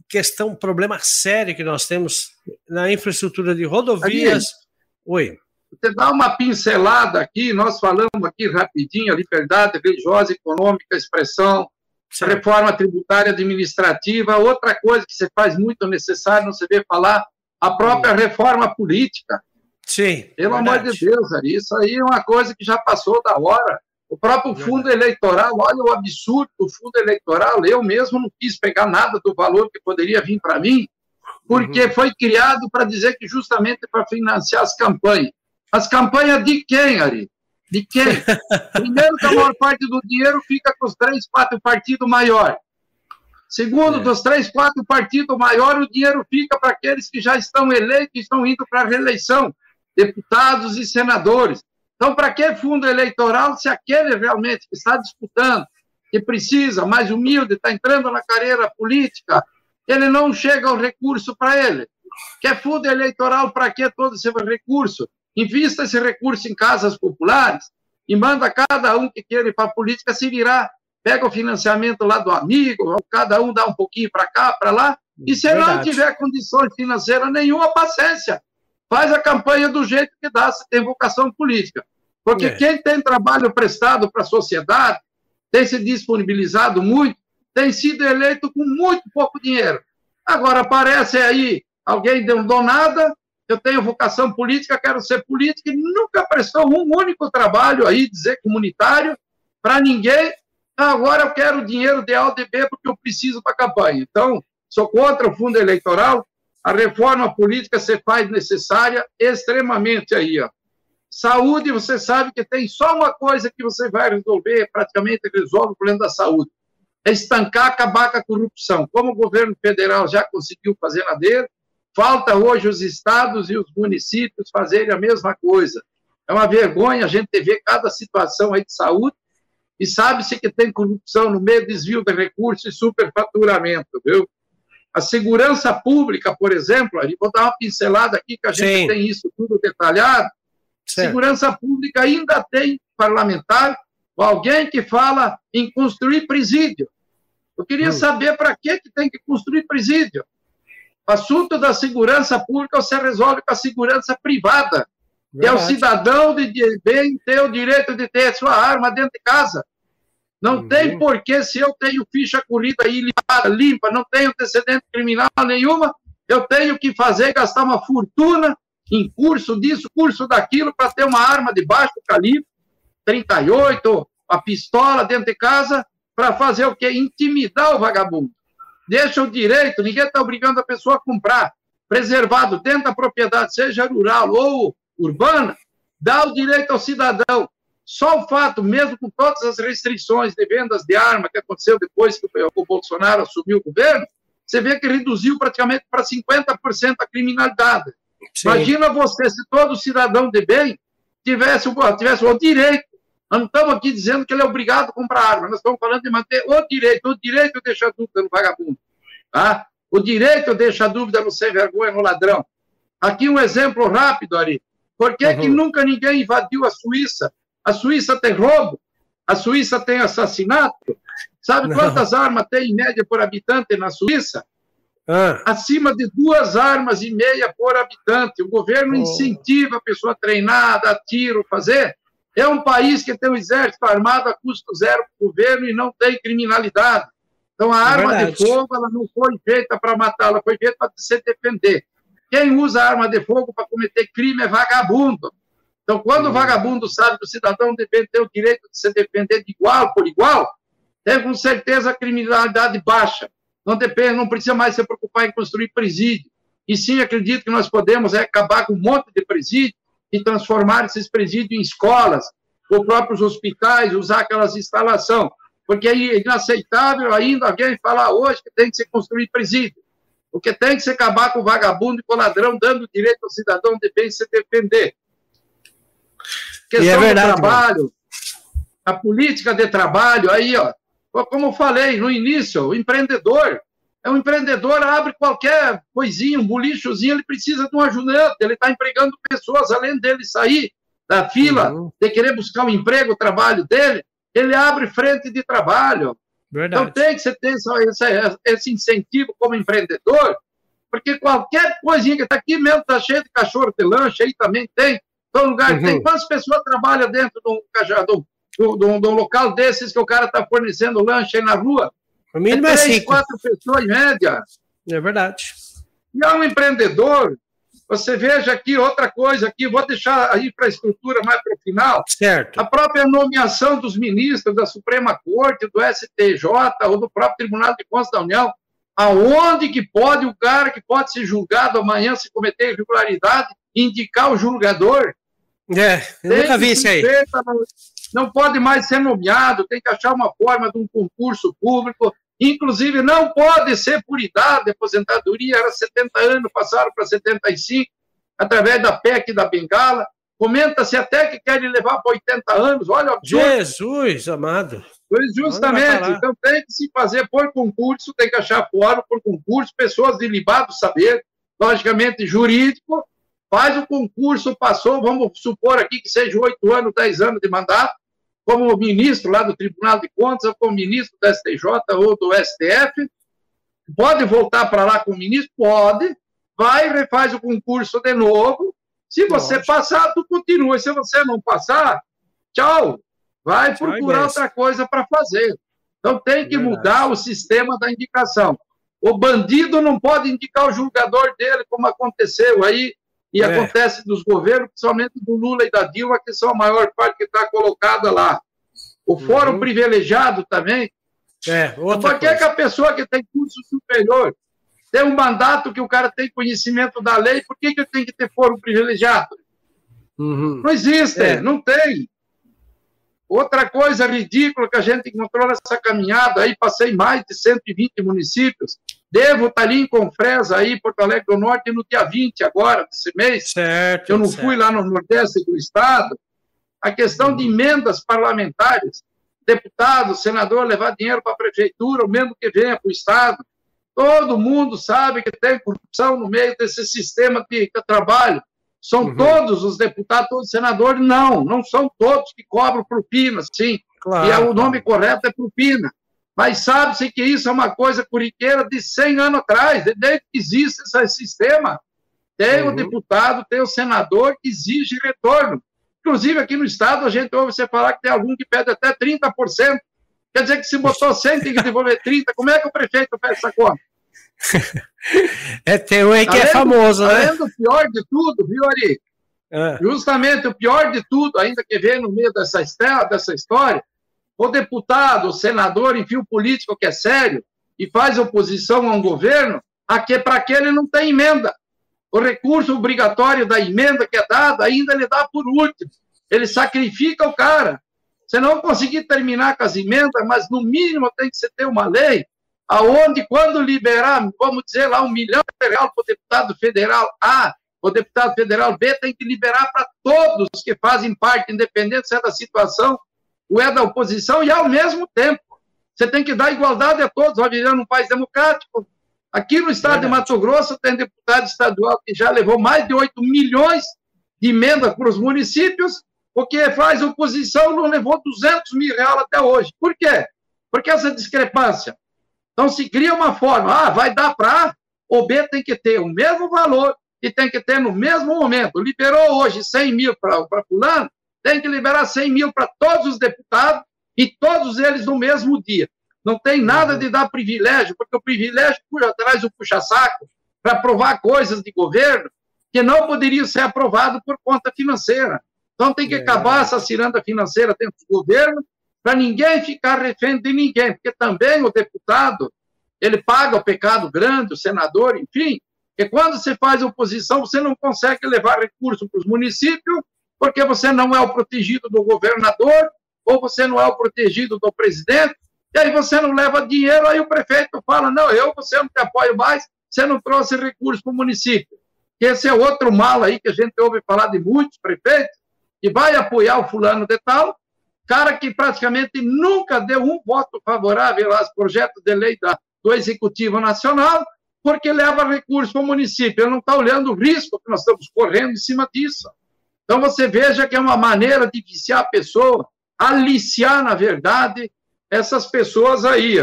questão, problema sério que nós temos na infraestrutura de rodovias. Oi. Você dá uma pincelada aqui, nós falamos aqui rapidinho, liberdade religiosa, econômica, expressão, certo. reforma tributária administrativa, outra coisa que você faz muito necessário, não se vê falar, a própria Sim. reforma política. Sim. Pelo verdade. amor de Deus, isso aí é uma coisa que já passou da hora. O próprio fundo eleitoral, olha o absurdo do fundo eleitoral. Eu mesmo não quis pegar nada do valor que poderia vir para mim, porque uhum. foi criado para dizer que justamente para financiar as campanhas. As campanhas de quem, Ari? De quem? Primeiro, que a maior parte do dinheiro fica com os três, quatro partidos maiores. Segundo, é. dos três, quatro partidos maiores, o dinheiro fica para aqueles que já estão eleitos e estão indo para a reeleição, deputados e senadores. Então, para que fundo eleitoral se aquele realmente que está disputando, que precisa, mais humilde, está entrando na carreira política, ele não chega ao recurso para ele? Quer fundo eleitoral para que todo esse recurso? Invista esse recurso em casas populares e manda cada um que queira ir para a política se virar. Pega o financiamento lá do amigo, cada um dá um pouquinho para cá, para lá, e se Verdade. não tiver condições financeiras nenhuma, paciência faz a campanha do jeito que dá, se tem vocação política. Porque é. quem tem trabalho prestado para a sociedade, tem se disponibilizado muito, tem sido eleito com muito pouco dinheiro. Agora aparece aí alguém deu nada, eu tenho vocação política, quero ser político, e nunca prestou um único trabalho aí, dizer comunitário, para ninguém, Ah, agora eu quero dinheiro de AUDB porque eu preciso para a campanha. Então, sou contra o fundo eleitoral. A reforma política se faz necessária extremamente aí, ó. Saúde, você sabe que tem só uma coisa que você vai resolver, praticamente resolve o problema da saúde. É estancar, acabar com a corrupção. Como o governo federal já conseguiu fazer na dele, falta hoje os estados e os municípios fazerem a mesma coisa. É uma vergonha a gente ver cada situação aí de saúde e sabe-se que tem corrupção no meio, desvio de recursos e superfaturamento, viu? A segurança pública, por exemplo, vou dar uma pincelada aqui, que a gente Sim. tem isso tudo detalhado. Certo. Segurança pública ainda tem parlamentar ou alguém que fala em construir presídio. Eu queria hum. saber para que, que tem que construir presídio. O assunto da segurança pública você resolve com a segurança privada. É o cidadão de bem ter o direito de ter a sua arma dentro de casa. Não uhum. tem porquê, se eu tenho ficha corrida aí limpa, limpa, não tenho antecedente criminal nenhuma, eu tenho que fazer, gastar uma fortuna em curso disso, curso daquilo, para ter uma arma de baixo calibre, 38, a pistola dentro de casa, para fazer o quê? Intimidar o vagabundo. Deixa o direito, ninguém está obrigando a pessoa a comprar, preservado dentro da propriedade, seja rural ou urbana, dá o direito ao cidadão. Só o fato, mesmo com todas as restrições de vendas de arma que aconteceu depois que o Bolsonaro assumiu o governo, você vê que reduziu praticamente para 50% a criminalidade. Sim. Imagina você, se todo cidadão de bem tivesse, tivesse o direito, nós não estamos aqui dizendo que ele é obrigado a comprar arma, nós estamos falando de manter o direito, o direito deixa dúvida no vagabundo, tá? o direito deixa dúvida no sem vergonha, no ladrão. Aqui um exemplo rápido, Ari. Por que, uhum. que nunca ninguém invadiu a Suíça? A Suíça tem roubo, a Suíça tem assassinato. Sabe quantas Não. armas tem em média por habitante na Suíça? Ah. Acima de duas armas e meia por habitante. O governo oh. incentiva a pessoa a treinar, dar tiro, fazer. É um país que tem um exército armado a custo zero para o governo e não tem criminalidade. Então, a é arma de fogo ela não foi feita para matar, ela foi feita para se defender. Quem usa arma de fogo para cometer crime é vagabundo. Então, quando o vagabundo sabe que o cidadão deve ter o direito de se defender de igual por igual, tem com certeza a criminalidade baixa. Não depende, não precisa mais se preocupar em construir presídio. E sim, acredito que nós podemos é, acabar com um monte de presídio e transformar esses presídios em escolas, ou próprios hospitais, usar aquelas instalações. Porque é inaceitável ainda alguém falar hoje que tem que se construir presídio. Porque tem que se acabar com o vagabundo e com o ladrão, dando direito ao cidadão de bem se defender. Questão é verdade, do trabalho, mano. a política de trabalho, aí, ó, como eu falei no início, o empreendedor, é um empreendedor, abre qualquer coisinha, um bolichozinho, ele precisa de um ajudante, ele está empregando pessoas, além dele sair da fila, uhum. de querer buscar um emprego, o trabalho dele, ele abre frente de trabalho, Verdade. Então tem que você ter esse, esse incentivo como empreendedor, porque qualquer coisinha que está aqui mesmo está cheio de cachorro de lanche, aí também tem. Todo lugar uhum. tem. Quantas pessoas trabalham dentro de um, de, um, de um local desses que o cara está fornecendo lanche aí na rua? O mínimo é, é três, quatro pessoas em média. É verdade. E é um empreendedor, você veja aqui outra coisa aqui, vou deixar aí para a estrutura mais para o final. Certo. A própria nomeação dos ministros da Suprema Corte, do STJ ou do próprio Tribunal de Contas da União, aonde que pode o cara que pode ser julgado amanhã se cometer irregularidade indicar o julgador? É, eu tem nunca vi isso aí. Não pode mais ser nomeado, tem que achar uma forma de um concurso público Inclusive, não pode ser por idade, aposentadoria era 70 anos, passaram para 75, através da PEC da Bengala. Comenta-se até que querem levar para 80 anos. Olha, Jesus amado. Pois justamente, então tem que se fazer por concurso, tem que achar fora por concurso, pessoas de libado saber, logicamente jurídico, faz o concurso, passou, vamos supor aqui que seja 8 anos, 10 anos de mandato, como ministro lá do Tribunal de Contas, ou como ministro do STJ ou do STF. Pode voltar para lá como ministro? Pode. Vai, refaz o concurso de novo. Se você Nossa. passar, tu continua. Se você não passar, tchau. Vai tchau procurar outra coisa para fazer. Então tem que mudar o sistema da indicação. O bandido não pode indicar o julgador dele, como aconteceu aí e é. acontece dos governos, principalmente do Lula e da Dilma, que são a maior parte que está colocada lá. O fórum uhum. privilegiado também. É, outra Por que, que a pessoa que tem curso superior tem um mandato que o cara tem conhecimento da lei, por que, que tem que ter fórum privilegiado? Uhum. Não existe, é. não tem. Outra coisa ridícula que a gente encontrou nessa caminhada, aí passei mais de 120 municípios, devo estar ali em Confresa, aí, Porto Alegre do Norte, no dia 20 agora, desse mês. Certo. Eu não certo. fui lá no Nordeste do Estado. A questão de emendas parlamentares, deputado, senador levar dinheiro para a prefeitura, o mesmo que venha para o Estado. Todo mundo sabe que tem corrupção no meio desse sistema de, de trabalho. São uhum. todos os deputados, todos os senadores? Não, não são todos que cobram propina, sim. Claro. E é, o nome correto é propina. Mas sabe-se que isso é uma coisa corriqueira de 100 anos atrás, desde que existe esse sistema. Tem uhum. o deputado, tem o senador que exige retorno. Inclusive, aqui no Estado, a gente ouve você falar que tem algum que pede até 30%. Quer dizer que se botou 100, tem que devolver 30. Como é que o prefeito faz essa conta? É, tem um aí que é famoso, né? Além do pior de tudo, viu, Ari? É. Justamente o pior de tudo, ainda que vem no meio dessa, dessa história, o deputado, o senador, enfim, o político que é sério e faz oposição a um governo, para que ele não tem emenda. O recurso obrigatório da emenda que é dado, ainda ele dá por último. Ele sacrifica o cara. Você não conseguir terminar com as emendas, mas no mínimo tem que ter uma lei aonde, quando liberar, vamos dizer lá, um milhão de reais para o deputado federal A, o deputado federal B tem que liberar para todos que fazem parte, independente se é da situação ou é da oposição, e ao mesmo tempo, você tem que dar igualdade a todos, vai viver num país democrático. Aqui no estado de Mato Grosso tem deputado estadual que já levou mais de 8 milhões de emendas para os municípios, porque faz oposição não levou 200 mil reais até hoje. Por quê? Porque essa discrepância. Então, se cria uma forma, ah, vai dar para A, o B tem que ter o mesmo valor e tem que ter no mesmo momento. Liberou hoje 100 mil para fulano, tem que liberar 100 mil para todos os deputados e todos eles no mesmo dia. Não tem nada uhum. de dar privilégio, porque o privilégio puxa, traz o puxa-saco para aprovar coisas de governo que não poderiam ser aprovadas por conta financeira. Então tem que é. acabar essa ciranda financeira dentro do governo para ninguém ficar refém de ninguém, porque também o deputado, ele paga o pecado grande, o senador, enfim, que quando você faz oposição, você não consegue levar recurso para os municípios, porque você não é o protegido do governador, ou você não é o protegido do presidente, e aí você não leva dinheiro, aí o prefeito fala, não, eu, você não te apoio mais, você não trouxe recurso para o município. Esse é outro mal aí que a gente ouve falar de muitos prefeitos, que vai apoiar o fulano de tal, cara que praticamente nunca deu um voto favorável aos projetos de lei da, do Executivo Nacional, porque leva recurso para o município. Ele não está olhando o risco que nós estamos correndo em cima disso. Então, você veja que é uma maneira de viciar a pessoa, aliciar, na verdade, essas pessoas aí.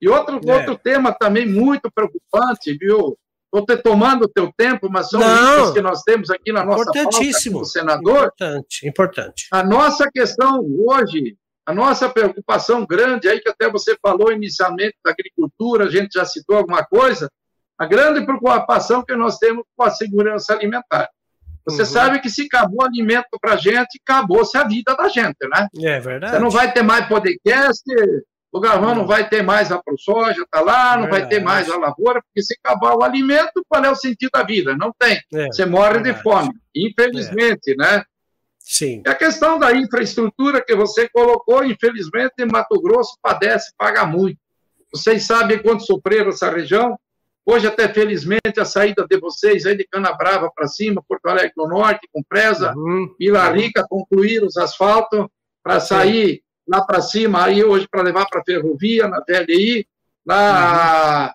E outro, é. outro tema também muito preocupante, viu? Estou te tomando o teu tempo, mas são Não, que nós temos aqui na nossa importantíssimo. senador. Importante, importante. A nossa questão hoje, a nossa preocupação grande, aí que até você falou inicialmente da agricultura, a gente já citou alguma coisa, a grande preocupação que nós temos com a segurança alimentar. Você uhum. sabe que se acabou alimento para a gente, acabou-se a vida da gente, né? É verdade. Você não vai ter mais podcast, o Galvão não vai ter mais a ProSoja, está lá, não verdade. vai ter mais a lavoura, porque se acabar o alimento, qual é o sentido da vida? Não tem. É, Você morre de fome, infelizmente, é. né? Sim. E a questão da infraestrutura que você colocou, infelizmente, Mato Grosso padece, paga muito. Vocês sabem quanto sofreram essa região? Hoje, até felizmente, a saída de vocês aí de Canabrava para cima, Porto Alegre do Norte, com Presa, uhum. Vila Rica, concluir os asfaltos para sair. Lá para cima, aí hoje para levar para a ferrovia, na VLI, lá,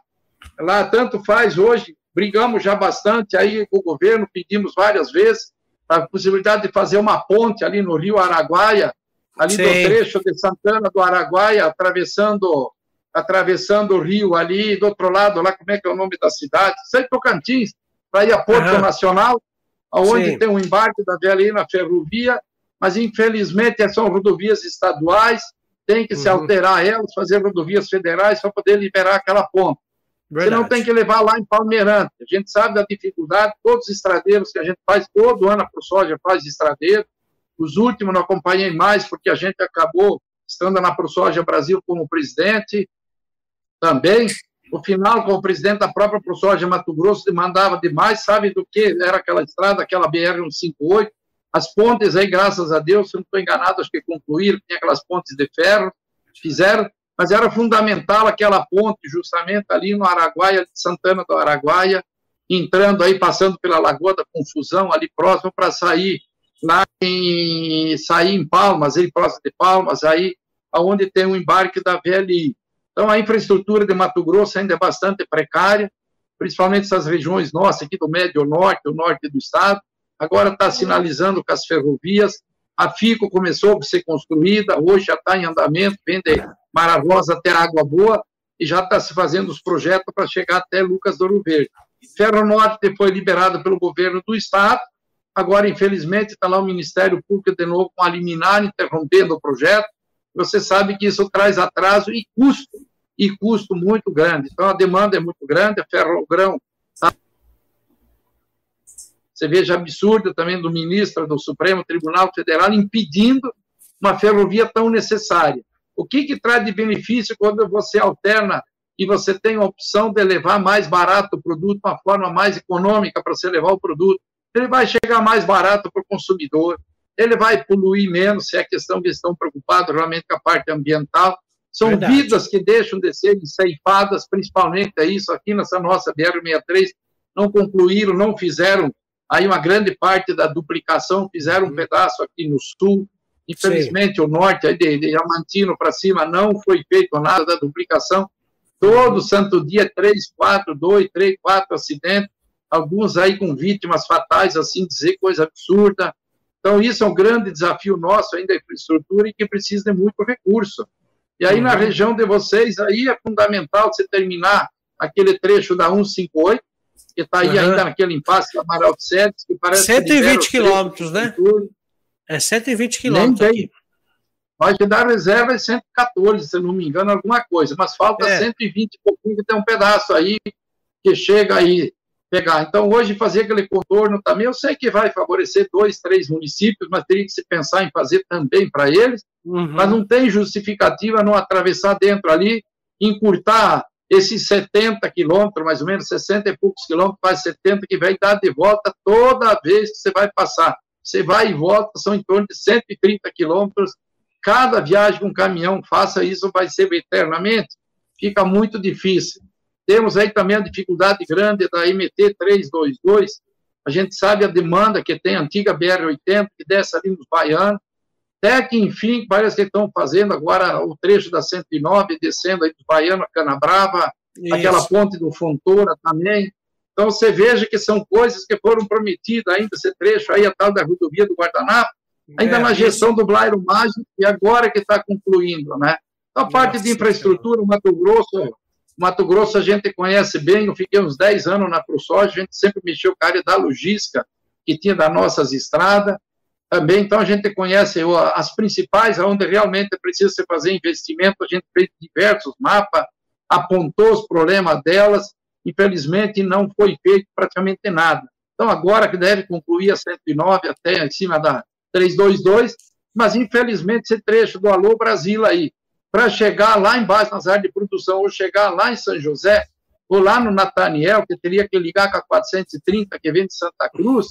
uhum. lá tanto faz hoje, brigamos já bastante aí com o governo, pedimos várias vezes a possibilidade de fazer uma ponte ali no Rio Araguaia, ali Sim. no trecho de Santana do Araguaia, atravessando atravessando o rio ali, do outro lado, lá, como é que é o nome da cidade? Sei Tocantins, para ir a Porto uhum. Nacional, onde tem um embarque da VLI na ferrovia, mas infelizmente são rodovias estaduais, tem que uhum. se alterar elas, fazer rodovias federais para poder liberar aquela ponta. Você não tem que levar lá em Palmeirante. A gente sabe da dificuldade, todos os estradeiros que a gente faz, todo ano a ProSoja faz estradeiro. Os últimos não acompanhei mais, porque a gente acabou estando na ProSoja Brasil como presidente, também. No final, como presidente da própria ProSoja Mato Grosso, demandava demais, sabe do que era aquela estrada, aquela BR-158, as pontes aí, graças a Deus, se não estou enganado, acho que concluíram, tinha aquelas pontes de ferro, fizeram, mas era fundamental aquela ponte justamente ali no Araguaia, Santana do Araguaia, entrando aí, passando pela Lagoa da Confusão, ali próximo, para sair lá em, sair em Palmas, aí próximo de Palmas, aí aonde tem o embarque da VLI. Então, a infraestrutura de Mato Grosso ainda é bastante precária, principalmente essas regiões nossas aqui do Médio Norte, do Norte do Estado. Agora está sinalizando com as ferrovias. A FICO começou a ser construída, hoje já está em andamento, vem de até Água Boa, e já está se fazendo os projetos para chegar até Lucas do Ouro Verde. Ferro Norte foi liberado pelo governo do Estado, agora, infelizmente, está lá o Ministério Público de novo com a liminar, interrompendo o projeto, você sabe que isso traz atraso e custo, e custo muito grande. Então, a demanda é muito grande, a ferrogrão? Você veja absurda também do ministro do Supremo Tribunal Federal impedindo uma ferrovia tão necessária. O que, que traz de benefício quando você alterna e você tem a opção de levar mais barato o produto, uma forma mais econômica para você levar o produto? Ele vai chegar mais barato para o consumidor, ele vai poluir menos, se é questão que estão preocupados realmente com a parte ambiental. São Verdade. vidas que deixam de serem ceifadas, principalmente é isso aqui nessa nossa BR-63, não concluíram, não fizeram aí uma grande parte da duplicação, fizeram um pedaço aqui no sul, infelizmente Sim. o norte, aí de, de Diamantino para cima, não foi feito nada da duplicação, todo santo dia, três, quatro, dois, três, quatro acidentes, alguns aí com vítimas fatais, assim dizer, coisa absurda, então, isso é um grande desafio nosso ainda, a infraestrutura, e que precisa de muito recurso. E aí, uhum. na região de vocês, aí é fundamental você terminar aquele trecho da 158, que está aí uhum. ainda naquele impasse da Amaral de Sérgio, que parece 120 quilômetros, né? É 120 quilômetros aqui. Pode dar reserva é 114, se não me engano, alguma coisa, mas falta é. 120 e pouquinho, que tem um pedaço aí que chega aí pegar. Então, hoje, fazer aquele contorno também, eu sei que vai favorecer dois, três municípios, mas teria que se pensar em fazer também para eles, uhum. mas não tem justificativa não atravessar dentro ali, encurtar esses 70 quilômetros, mais ou menos 60 e poucos quilômetros, quase 70, que vai dar de volta toda vez que você vai passar. Você vai e volta, são em torno de 130 quilômetros. Cada viagem com caminhão, faça isso, vai ser eternamente. Fica muito difícil. Temos aí também a dificuldade grande da MT 322. A gente sabe a demanda que tem a antiga BR-80, que desce ali nos baianos. Até que, enfim, parece que estão fazendo agora o trecho da 109, descendo aí dos baianos a Canabrava, Isso. aquela ponte do Fontoura também. Então, você veja que são coisas que foram prometidas ainda, esse trecho aí, a tal da rodovia do Guardanapo, ainda é, na gestão do Blairo Mágico, e agora que está concluindo, né? Então, a parte Nossa, de infraestrutura, o Mato Grosso Mato Grosso a gente conhece bem, eu fiquei uns 10 anos na ProSoja, a gente sempre mexeu com a área da logística, que tinha das nossas estradas, também, então a gente conhece as principais, onde realmente precisa se fazer investimento, a gente fez diversos mapas, apontou os problemas delas, infelizmente não foi feito praticamente nada. Então agora que deve concluir a 109 até em cima da 322, mas infelizmente esse trecho do Alô Brasil aí, para chegar lá embaixo nas áreas de produção, ou chegar lá em São José, ou lá no Nataniel, que teria que ligar com a 430 que vem de Santa Cruz,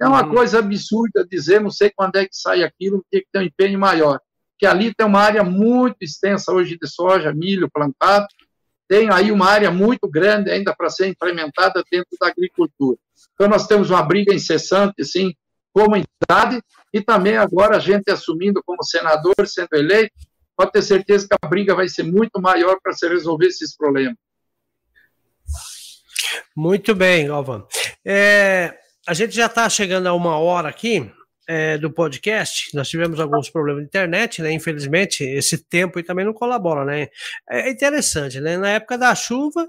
é uma uhum. coisa absurda dizer, não sei quando é que sai aquilo, tem que ter um empenho maior. Que ali tem uma área muito extensa hoje de soja, milho plantado, tem aí uma área muito grande ainda para ser implementada dentro da agricultura. Então, nós temos uma briga incessante, sim, comunidade, e também agora a gente assumindo como senador, sendo eleito, pode ter certeza que a briga vai ser muito maior para se resolver esses problemas. Muito bem, Galvão. É, a gente já está chegando a uma hora aqui é, do podcast. Nós tivemos alguns problemas de internet, né? Infelizmente, esse tempo também não colabora, né? É interessante, né? Na época da chuva,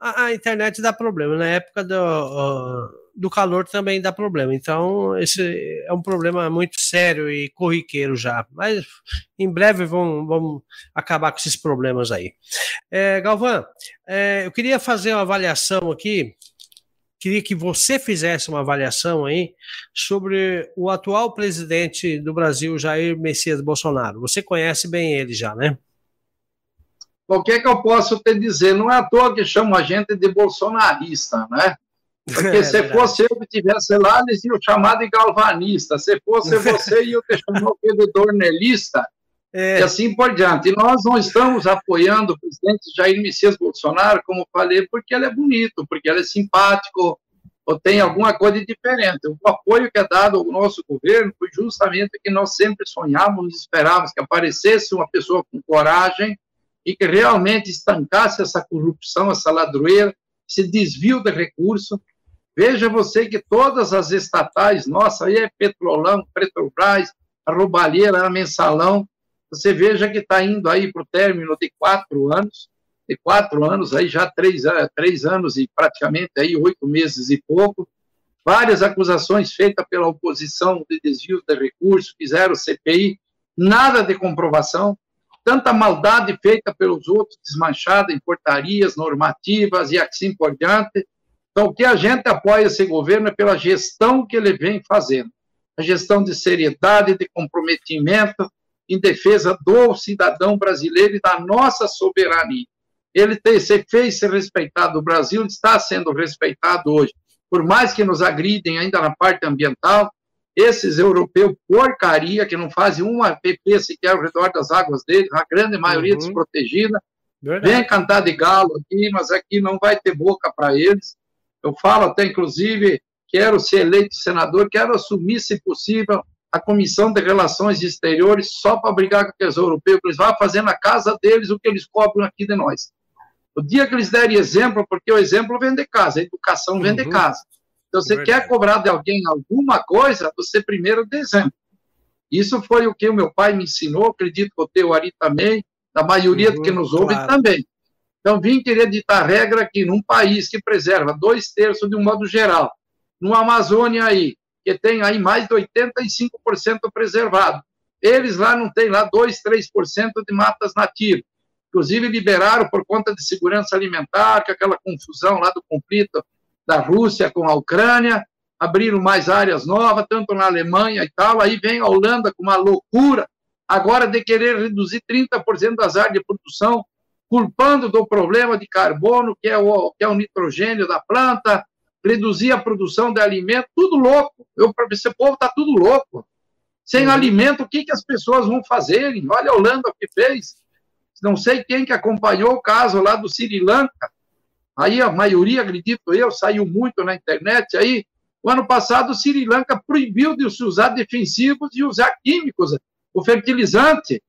a, a internet dá problema. Na época do. Uh, do calor também dá problema. Então, esse é um problema muito sério e corriqueiro já. Mas em breve vamos, vamos acabar com esses problemas aí. É, Galvão, é, eu queria fazer uma avaliação aqui queria que você fizesse uma avaliação aí sobre o atual presidente do Brasil, Jair Messias Bolsonaro. Você conhece bem ele já, né? O que, é que eu posso te dizer? Não é à toa que chamam a gente de bolsonarista, né? Porque é, se fosse eu que tivesse lá, eles iam chamar de galvanista. Se fosse você, iam te chamar de dornelista. É. E assim por diante. E nós não estamos apoiando o presidente Jair Messias Bolsonaro, como falei, porque ele é bonito, porque ele é simpático, ou tem alguma coisa diferente. O apoio que é dado ao nosso governo foi justamente que nós sempre sonhávamos, esperávamos que aparecesse uma pessoa com coragem e que realmente estancasse essa corrupção, essa ladroeira, esse desvio de recursos. Veja você que todas as estatais, nossa, aí é Petrolão, Petrobras, a Roubalheira, a Mensalão, você veja que está indo aí para o término de quatro anos, de quatro anos, aí já três, três anos e praticamente aí oito meses e pouco, várias acusações feitas pela oposição de desvio de recursos, fizeram CPI, nada de comprovação, tanta maldade feita pelos outros, desmanchada em portarias normativas e assim por diante. Então, o que a gente apoia esse governo é pela gestão que ele vem fazendo, a gestão de seriedade, de comprometimento, em defesa do cidadão brasileiro e da nossa soberania. Ele tem, se fez ser respeitado, o Brasil está sendo respeitado hoje. Por mais que nos agridem ainda na parte ambiental, esses europeus porcaria, que não fazem uma PP sequer ao redor das águas deles, a grande maioria uhum. desprotegida, Verdade. vem cantar de galo aqui, mas aqui não vai ter boca para eles. Eu falo até, inclusive, quero ser eleito senador, quero assumir, se possível, a Comissão de Relações Exteriores só para brigar com aqueles europeus, que eles vão fazer na casa deles o que eles cobram aqui de nós. O dia que eles derem exemplo, porque o exemplo vem de casa, a educação vem uhum. de casa. Então, você Verdade. quer cobrar de alguém alguma coisa, você primeiro dê exemplo. Isso foi o que o meu pai me ensinou, acredito que o teu Ari também, da maioria uhum, que nos ouve claro. também. Então, vim querer ditar regra aqui, num país que preserva dois terços de um modo geral, no Amazônia aí, que tem aí mais de 85% preservado. Eles lá não têm lá 2, 3% de matas nativas. Inclusive liberaram por conta de segurança alimentar, que aquela confusão lá do conflito da Rússia com a Ucrânia, abriram mais áreas novas, tanto na Alemanha e tal. Aí vem a Holanda com uma loucura agora de querer reduzir 30% das áreas de produção, culpando do problema de carbono, que é o, que é o nitrogênio da planta, reduzir a produção de alimento, tudo louco. Eu, esse povo está tudo louco. Sem uhum. alimento, o que, que as pessoas vão fazer? Olha a Holanda o que fez. Não sei quem que acompanhou o caso lá do Sri Lanka. Aí a maioria, acredito eu, saiu muito na internet aí. O ano passado o Sri Lanka proibiu de se usar defensivos e usar químicos, o fertilizante.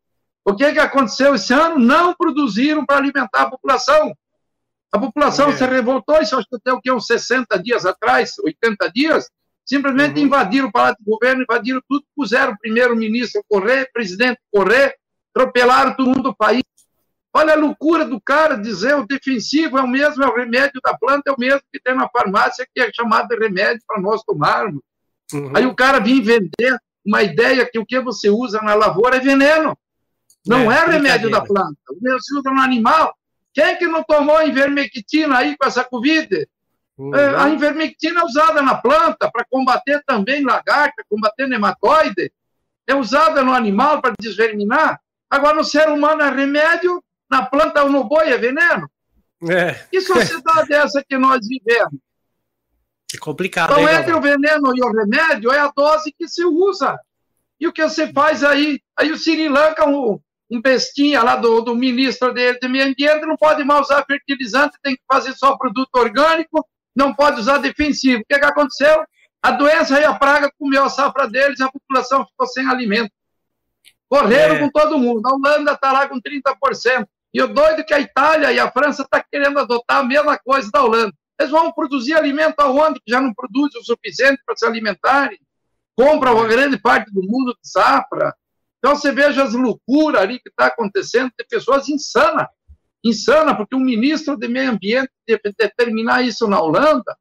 O que, que aconteceu esse ano? Não produziram para alimentar a população. A população é. se revoltou, isso acho que até o que, uns 60 dias atrás, 80 dias, simplesmente uhum. invadiram o Palácio do Governo, invadiram tudo, puseram o primeiro-ministro correr, presidente correr, atropelaram todo mundo do país. Olha a loucura do cara dizer o defensivo é o mesmo, é o remédio da planta, é o mesmo que tem na farmácia, que é chamado de remédio para nós tomarmos. Uhum. Aí o cara vinha vender uma ideia que o que você usa na lavoura é veneno. Não é, é remédio da planta. Você usa no animal. Quem que não tomou invermectina aí com essa Covid? Uhum. É, a invermectina é usada na planta para combater também lagarta, combater nematóide. É usada no animal para desverminar. Agora, no ser humano é remédio, na planta ou no boi é veneno. É. Que sociedade é essa que nós vivemos? É complicado. Então, entre o veneno e o remédio é a dose que se usa. E o que você faz aí? Aí o Sri Lanka, um bestinha lá do, do ministro dele de meio ambiente não pode mais usar fertilizante, tem que fazer só produto orgânico, não pode usar defensivo. O que, que aconteceu? A doença e a praga comeu a safra deles, a população ficou sem alimento. Correram é. com todo mundo. A Holanda está lá com 30%. E o doido é que a Itália e a França estão tá querendo adotar a mesma coisa da Holanda. Eles vão produzir alimento aonde que já não produzem o suficiente para se alimentarem. Compra uma grande parte do mundo de safra. Então você veja as loucuras ali que está acontecendo, tem pessoas insanas, insana, porque um ministro de meio ambiente determinar isso na Holanda,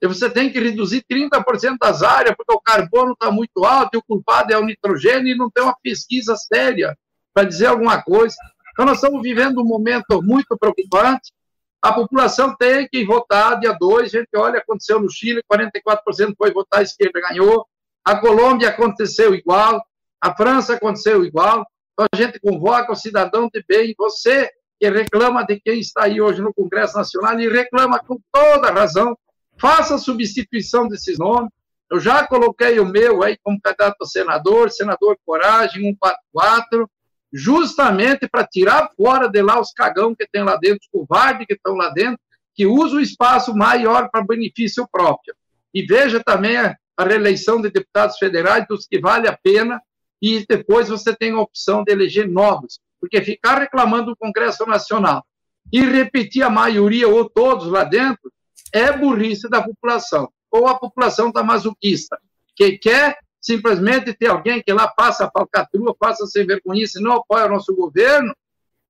e você tem que reduzir 30% das áreas, porque o carbono está muito alto e o culpado é o nitrogênio e não tem uma pesquisa séria para dizer alguma coisa. Então nós estamos vivendo um momento muito preocupante. A população tem que votar dia 2. A gente olha, aconteceu no Chile, 44% foi votar, a esquerda ganhou. A Colômbia aconteceu igual. A França aconteceu igual. Então a gente convoca o cidadão de bem. Você que reclama de quem está aí hoje no Congresso Nacional e reclama com toda razão, faça a substituição desses nomes. Eu já coloquei o meu aí como candidato a senador, senador Coragem, 144, justamente para tirar fora de lá os cagão que tem lá dentro, os covardes que estão lá dentro, que usam o espaço maior para benefício próprio. E veja também a, a reeleição de deputados federais, dos que vale a pena, e depois você tem a opção de eleger novos, porque ficar reclamando do Congresso Nacional e repetir a maioria ou todos lá dentro é burrice da população, ou a população da masoquista, que quer simplesmente ter alguém que lá passa a falcatrua, passa sem vergonha, e não apoia o nosso governo,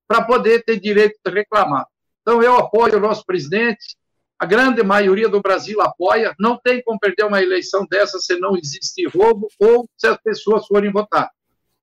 para poder ter direito de reclamar. Então, eu apoio o nosso presidente, a grande maioria do Brasil apoia, não tem como perder uma eleição dessa se não existe roubo ou se as pessoas forem votar.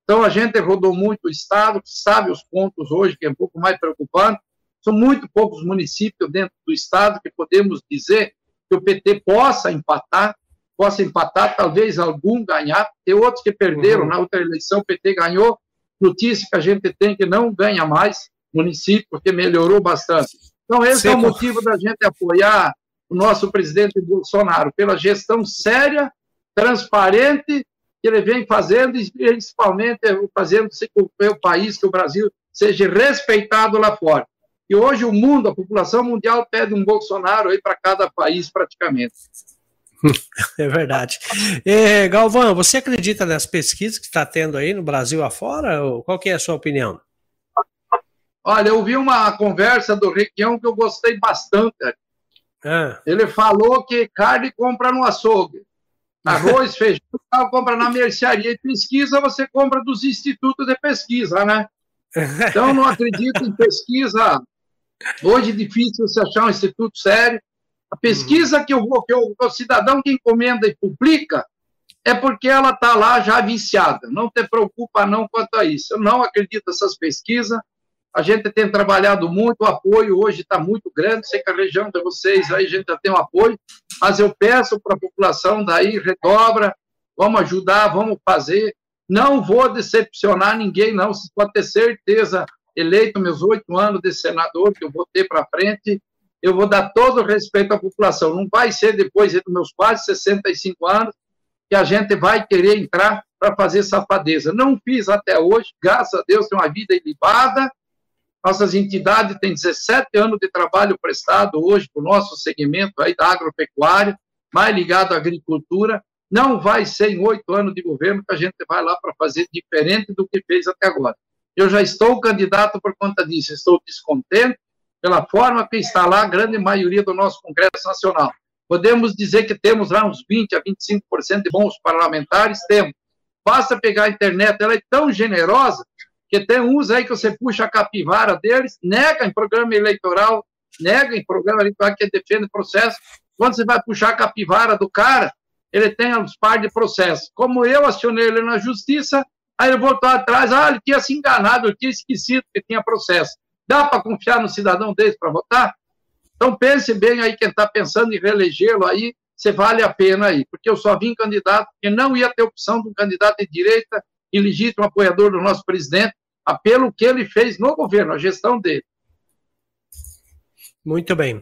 Então, a gente rodou muito o Estado, sabe os pontos hoje, que é um pouco mais preocupante. São muito poucos municípios dentro do Estado que podemos dizer que o PT possa empatar, possa empatar, talvez algum ganhar. Tem outros que perderam, uhum. na outra eleição o PT ganhou. Notícia que a gente tem que não ganha mais município, porque melhorou bastante. Então, esse é o motivo da gente apoiar o nosso presidente Bolsonaro, pela gestão séria, transparente, que ele vem fazendo, e principalmente fazendo-se com que o país, que o Brasil, seja respeitado lá fora. E hoje o mundo, a população mundial pede um Bolsonaro aí para cada país praticamente. É verdade. É, Galvão, você acredita nas pesquisas que está tendo aí no Brasil afora? Qual que é a sua opinião? Olha, eu vi uma conversa do Requião que eu gostei bastante. É. Ele falou que carne compra no açougue, arroz, feijão, compra na mercearia e pesquisa você compra dos institutos de pesquisa, né? Então, não acredito em pesquisa. Hoje é difícil você achar um instituto sério. A pesquisa uhum. que, eu vou, que eu, o cidadão que encomenda e publica é porque ela está lá já viciada. Não te preocupa não quanto a isso. Eu não acredito nessas pesquisas. A gente tem trabalhado muito, o apoio hoje está muito grande, sei que a região de vocês aí a gente já tem um apoio, mas eu peço para a população daí, redobra, vamos ajudar, vamos fazer. Não vou decepcionar ninguém, não, vocês podem ter certeza, eleito meus oito anos de senador, que eu vou ter para frente, eu vou dar todo o respeito à população. Não vai ser depois dos meus quase 65 anos que a gente vai querer entrar para fazer safadeza. Não fiz até hoje, graças a Deus, tenho uma vida ilibada, nossas entidades têm 17 anos de trabalho prestado hoje para o nosso segmento aí da agropecuária, mais ligado à agricultura. Não vai ser em oito anos de governo que a gente vai lá para fazer diferente do que fez até agora. Eu já estou candidato por conta disso, estou descontente pela forma que está lá a grande maioria do nosso Congresso Nacional. Podemos dizer que temos lá uns 20 a 25% de bons parlamentares, temos. Basta pegar a internet, ela é tão generosa porque tem uns aí que você puxa a capivara deles, nega em programa eleitoral, nega em programa eleitoral que defende processo. Quando você vai puxar a capivara do cara, ele tem os par de processo. Como eu acionei ele na justiça, aí ele voltou atrás, ah, ele tinha se enganado, eu tinha esquecido que tinha processo. Dá para confiar no cidadão desse para votar? Então pense bem aí quem está pensando em reelegê-lo aí, se vale a pena aí, porque eu só vim candidato porque não ia ter opção de um candidato de direita e legítimo apoiador do nosso presidente, pelo que ele fez no governo, a gestão dele. Muito bem.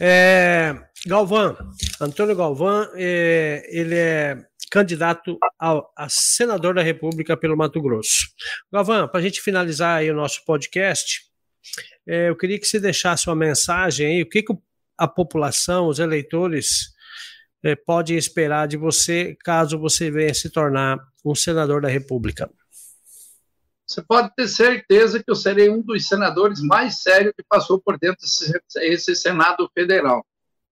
É, Galvão, Antônio Galvão, é, ele é candidato a, a, senador da República pelo Mato Grosso. Galvão, para a gente finalizar aí o nosso podcast, é, eu queria que você deixasse uma mensagem aí, o que, que a população, os eleitores, é, podem esperar de você caso você venha se tornar um senador da República você pode ter certeza que eu serei um dos senadores mais sérios que passou por dentro desse Senado Federal.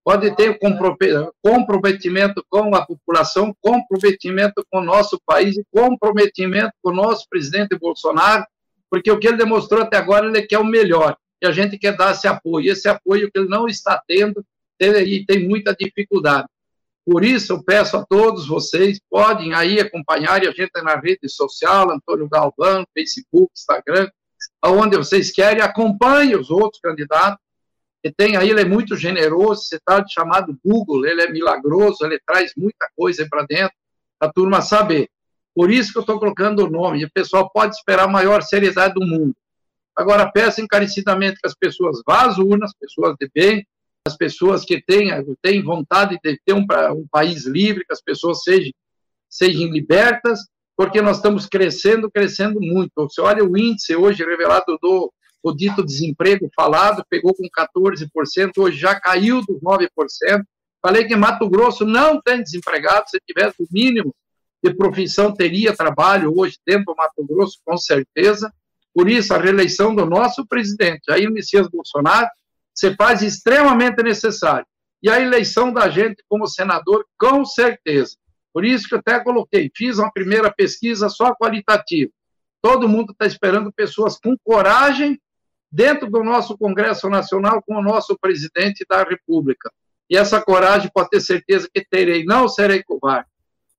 Pode ter comprometimento com a população, comprometimento com o nosso país e comprometimento com o nosso presidente Bolsonaro, porque o que ele demonstrou até agora, ele quer o melhor, e a gente quer dar esse apoio. Esse apoio que ele não está tendo, e tem muita dificuldade. Por isso, eu peço a todos vocês, podem aí acompanhar a gente na rede social, Antônio Galvão, Facebook, Instagram, aonde vocês querem, acompanhe os outros candidatos, que tem aí, ele é muito generoso, você está chamado Google, ele é milagroso, ele traz muita coisa para dentro, a turma saber. Por isso que eu estou colocando o nome, e o pessoal pode esperar a maior seriedade do mundo. Agora, peço encarecidamente que as pessoas vá urnas, pessoas de bem, as pessoas que têm, têm vontade de ter um, um país livre, que as pessoas sejam, sejam libertas, porque nós estamos crescendo, crescendo muito. Você olha o índice hoje revelado do o dito desemprego falado, pegou com 14%, hoje já caiu dos 9%. Falei que Mato Grosso não tem desempregado, se tivesse o mínimo de profissão, teria trabalho hoje dentro do Mato Grosso, com certeza. Por isso, a reeleição do nosso presidente, Jair Messias Bolsonaro, se faz extremamente necessário. E a eleição da gente como senador, com certeza. Por isso que eu até coloquei, fiz uma primeira pesquisa só qualitativa. Todo mundo está esperando pessoas com coragem dentro do nosso Congresso Nacional com o nosso presidente da República. E essa coragem pode ter certeza que terei, não serei covarde.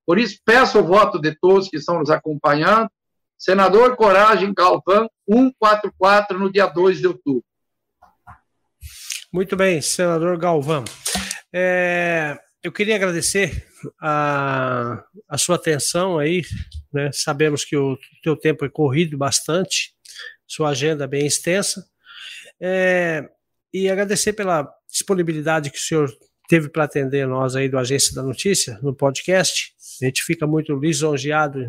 Por isso, peço o voto de todos que estão nos acompanhando. Senador Coragem Galvão, 144, no dia 2 de outubro. Muito bem, senador Galvão. É, eu queria agradecer a, a sua atenção aí. Né? Sabemos que o teu tempo é corrido bastante sua agenda bem extensa. É, e agradecer pela disponibilidade que o senhor teve para atender nós aí do Agência da Notícia no podcast. A gente fica muito lisonjeado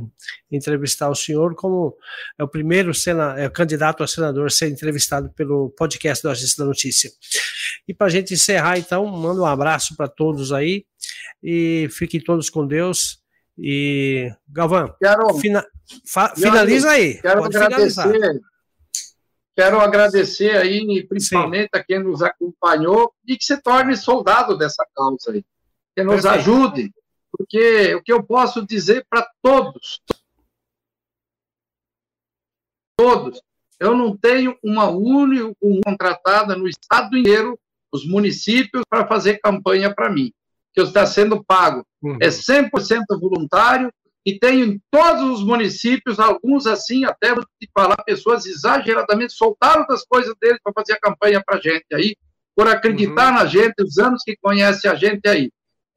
em entrevistar o senhor, como é o primeiro sena, é o candidato a senador a ser entrevistado pelo podcast do Agência da Notícia. E para a gente encerrar, então, mando um abraço para todos aí e fiquem todos com Deus. E Galvão, quero, fina, fa, finaliza aí. Quero agradecer. Finalizar Quero agradecer aí, principalmente Sim. a quem nos acompanhou, e que se torne soldado dessa causa aí. Que nos Perfeito. ajude, porque o que eu posso dizer para todos, todos, eu não tenho uma única contratada no estado inteiro, os municípios, para fazer campanha para mim, que está sendo pago. Uhum. É 100% voluntário, e tem em todos os municípios, alguns assim, até vou te falar, pessoas exageradamente soltaram das coisas deles para fazer a campanha para a gente aí, por acreditar uhum. na gente, os anos que conhece a gente aí.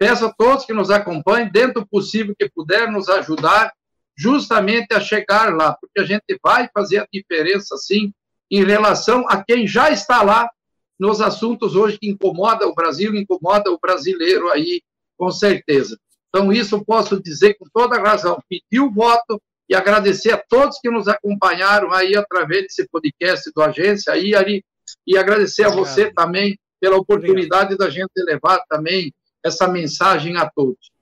Peço a todos que nos acompanhem, dentro do possível que puder, nos ajudar justamente a chegar lá, porque a gente vai fazer a diferença, sim, em relação a quem já está lá nos assuntos hoje que incomoda o Brasil, incomoda o brasileiro aí, com certeza. Então, isso posso dizer com toda razão. Pedir o voto e agradecer a todos que nos acompanharam aí através desse podcast do Agência aí, aí e agradecer Obrigado. a você também pela oportunidade Obrigado. da gente levar também essa mensagem a todos.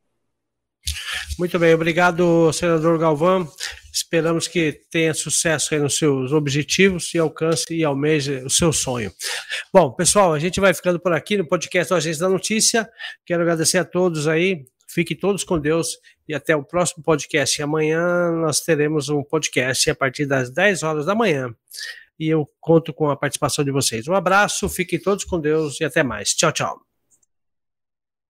Muito bem, obrigado, senador Galvão. Esperamos que tenha sucesso aí nos seus objetivos e alcance e almeje o seu sonho. Bom, pessoal, a gente vai ficando por aqui no podcast do Agência da Notícia. Quero agradecer a todos aí Fiquem todos com Deus e até o próximo podcast. Amanhã nós teremos um podcast a partir das 10 horas da manhã. E eu conto com a participação de vocês. Um abraço, fiquem todos com Deus e até mais. Tchau, tchau.